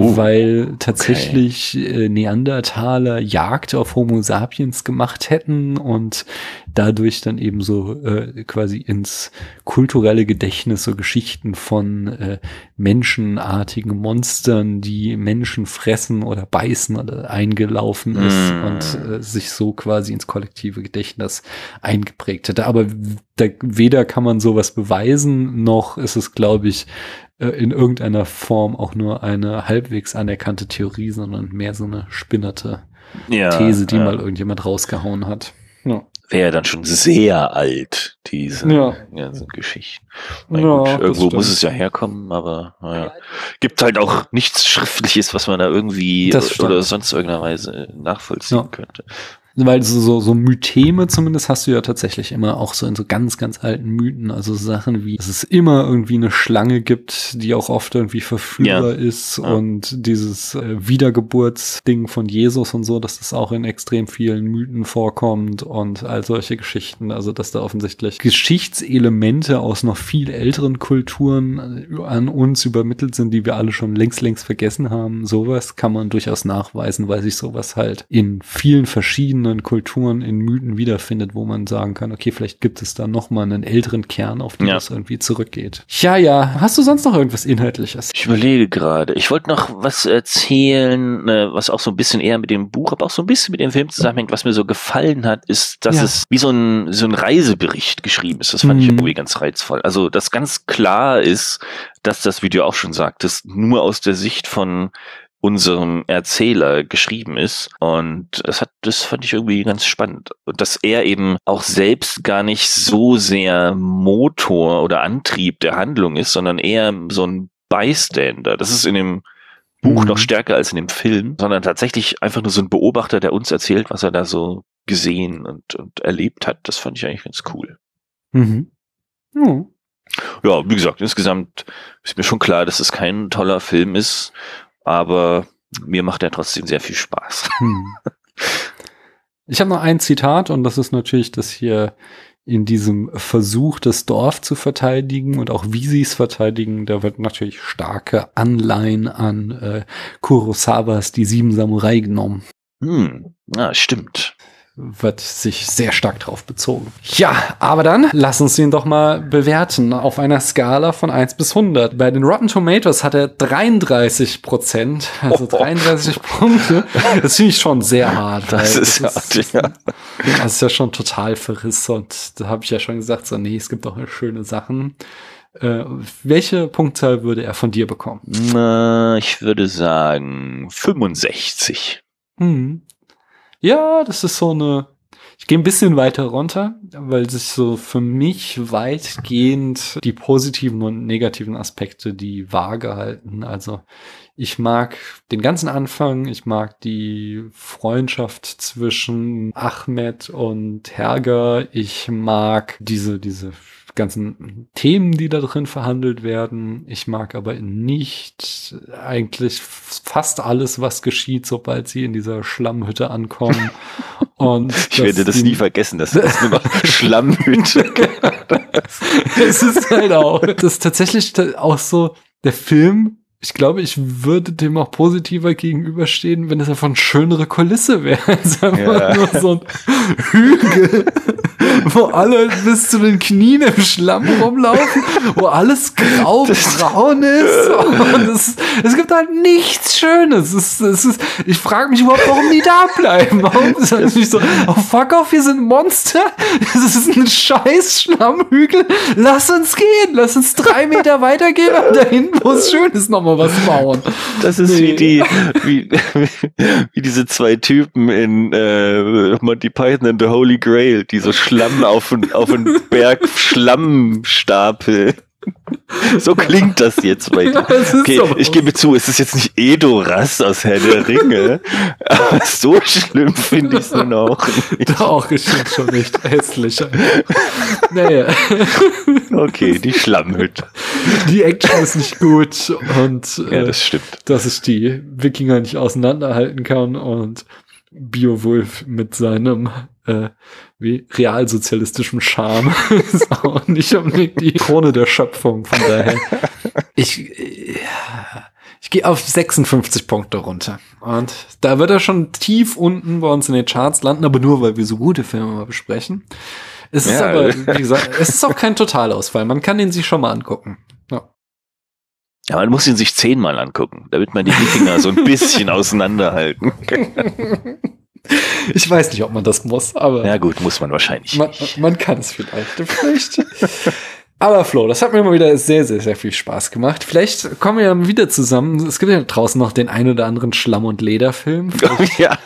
Uh, weil tatsächlich äh, Neandertaler Jagd auf Homo sapiens gemacht hätten und dadurch dann eben so äh, quasi ins kulturelle Gedächtnis so Geschichten von äh, menschenartigen Monstern, die Menschen fressen oder beißen oder eingelaufen ist Mm. und äh, sich so quasi ins kollektive Gedächtnis eingeprägt hätte. Aber da, weder kann man sowas beweisen, noch ist es, glaube ich, äh, in irgendeiner Form auch nur eine halbwegs anerkannte Theorie, sondern mehr so eine spinnerte ja These, die ja. mal irgendjemand rausgehauen hat. Ja. Wäre dann schon sehr alt, diese Ja. ganzen Geschichten. Ja, gut, irgendwo stimmt. muss es ja herkommen, aber naja. Gibt halt auch nichts Schriftliches, was man da irgendwie oder sonst irgendeiner Weise nachvollziehen Ja. könnte. Weil so, so, so Mytheme zumindest hast du ja tatsächlich immer auch so in so ganz, ganz alten Mythen, also Sachen wie, dass es immer irgendwie eine Schlange gibt, die auch oft irgendwie verführbar Ja. ist Ja. und dieses äh, Wiedergeburtsding von Jesus und so, dass das auch in extrem vielen Mythen vorkommt und all solche Geschichten, also dass da offensichtlich Geschichtselemente aus noch viel älteren Kulturen äh, an uns übermittelt sind, die wir alle schon längst, längst vergessen haben. Sowas kann man durchaus nachweisen, weil sich sowas halt in vielen verschiedenen Kulturen, in Mythen wiederfindet, wo man sagen kann, okay, vielleicht gibt es da noch mal einen älteren Kern, auf den Ja. es irgendwie zurückgeht. Ja, ja. Hast du sonst noch irgendwas Inhaltliches? Ich überlege gerade. Ich wollte noch was erzählen, äh, was auch so ein bisschen eher mit dem Buch, aber auch so ein bisschen mit dem Film zusammenhängt. Was mir so gefallen hat, ist, dass Ja. es wie so ein, so ein Reisebericht geschrieben ist. Das fand ich Mhm. irgendwie ganz reizvoll. Also, das ganz klar ist, dass das, wie du auch schon sagtest, nur aus der Sicht von unserem Erzähler geschrieben ist. Und das hat, das fand ich irgendwie ganz spannend. Und dass er eben auch selbst gar nicht so sehr Motor oder Antrieb der Handlung ist, sondern eher so ein Bystander. Das ist in dem Buch Mhm. noch stärker als in dem Film, sondern tatsächlich einfach nur so ein Beobachter, der uns erzählt, was er da so gesehen und, und erlebt hat. Das fand ich eigentlich ganz cool. Mhm. Ja. Ja, wie gesagt, insgesamt ist mir schon klar, dass es kein toller Film ist, aber mir macht er trotzdem sehr viel Spaß. Hm. Ich habe noch ein Zitat und das ist natürlich das hier in diesem Versuch, das Dorf zu verteidigen und auch wie sie es verteidigen, da wird natürlich starke Anleihen an äh, Kurosawas Die Sieben Samurai genommen. Hm, ja, stimmt. Wird sich sehr stark drauf bezogen. Ja, aber dann lass uns ihn doch mal bewerten auf einer Skala von 1 bis 100. Bei den Rotten Tomatoes hat er 33 Prozent, also Oh. 33 Punkte. Das finde ich schon sehr hart. Das ist hart, ja. Das ist ja schon total verriss und da habe ich ja schon gesagt, so nee, es gibt auch schöne Sachen. Äh, welche Punktzahl würde er von dir bekommen? Na, ich würde sagen 65. Hm. Ja, das ist so eine. Ich gehe ein bisschen weiter runter, weil sich so für mich weitgehend die positiven und negativen Aspekte die Waage halten. Also ich mag den ganzen Anfang, ich mag die Freundschaft zwischen Ahmed und Herger, ich mag diese, diese ganzen Themen, die da drin verhandelt werden. Ich mag aber nicht eigentlich fast alles, was geschieht, sobald sie in dieser Schlammhütte ankommen. Und Ich werde das nie vergessen, dass das nur noch Schlammhütte. es ist halt auch. Das ist tatsächlich ta- auch so, der Film, ich glaube, ich würde dem auch positiver gegenüberstehen, wenn es einfach eine schönere Kulisse wäre. Es ist einfach Ja. nur so ein Hügel, wo alle bis zu den Knien im Schlamm rumlaufen, wo alles grau-braun ist. Und es, es gibt halt nichts Schönes. Es es ist, ich frage mich überhaupt, warum die da bleiben. Warum ist das nicht so, oh fuck off, wir sind Monster. Das ist ein scheiß Schlammhügel. Lass uns gehen. Lass uns drei Meter weitergehen und da hinten, wo es schön ist, nochmal was bauen. Das ist Nee. wie die, wie, wie diese zwei Typen in äh, Monty Python and the Holy Grail, die so Schlamm auf auf einen Berg Schlamm stapeln. So klingt das jetzt bei dir. Ja, es Okay, aber ich gebe zu, es ist jetzt nicht Edoras aus Herr der Ringe, aber so schlimm finde ich es nun auch nicht. Doch, ist schon- schon echt hässlich. Naja, Okay, die Schlammhütte. die Action ist nicht gut und Ja, äh, das stimmt. dass ich die Wikinger nicht auseinanderhalten kann und Beowulf mit seinem äh, wie realsozialistischem Charme ist auch nicht unbedingt die Krone der Schöpfung. Von daher, ich, äh, ich gehe auf 56 Punkte runter. Und da wird er schon tief unten bei uns in den Charts landen, aber nur, weil wir so gute Filme mal besprechen. Es ist Ja. aber, wie gesagt, es ist auch kein Totalausfall. Man kann den sich schon mal angucken. Ja. Ja, man muss ihn sich zehnmal angucken, damit man die Wikinger so ein bisschen auseinanderhalten kann. Ich weiß nicht, ob man das muss, aber Ja gut, muss man wahrscheinlich man, man kann es vielleicht. Vielleicht. Aber Flo, das hat mir mal wieder sehr, sehr, sehr viel Spaß gemacht. Vielleicht kommen wir ja wieder zusammen. Es gibt ja draußen noch den ein oder anderen Schlamm- und Lederfilm. Ja,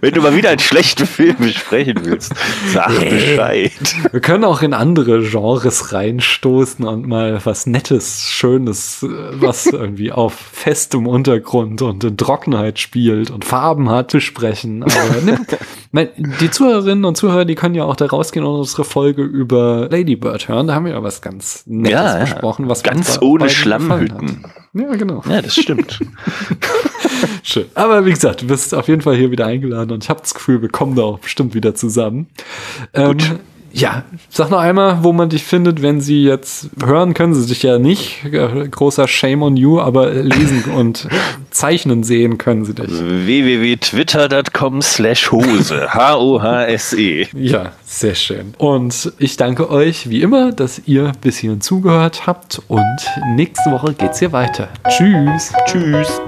wenn du mal wieder einen schlechten Film besprechen willst, sag Bescheid. Wir können auch in andere Genres reinstoßen und mal was Nettes, Schönes, was irgendwie auf festem Untergrund und in Trockenheit spielt und Farben hat, besprechen. Aber nimm, Die Zuhörerinnen und Zuhörer, die können ja auch da rausgehen und unsere Folge über Ladybird hören. Da haben wir ja was ganz Nettes Ja, ja. besprochen, was Ganz ohne Schlammhütten. Ja, genau. Ja, das stimmt. Schön. Aber wie gesagt, du bist auf jeden Fall hier wieder eingeladen und ich habe das Gefühl, wir kommen da auch bestimmt wieder zusammen. Ähm, ja, sag noch einmal, wo man dich findet, wenn sie jetzt hören, können sie sich ja nicht. Äh, Großer Shame on you, aber lesen und zeichnen sehen können sie dich. www.twitter.com slash Hose. H-O-H-S-E. Ja, sehr schön. Und ich danke euch wie immer, dass ihr bis hierhin zugehört habt und nächste Woche geht's hier weiter. Tschüss. Tschüss.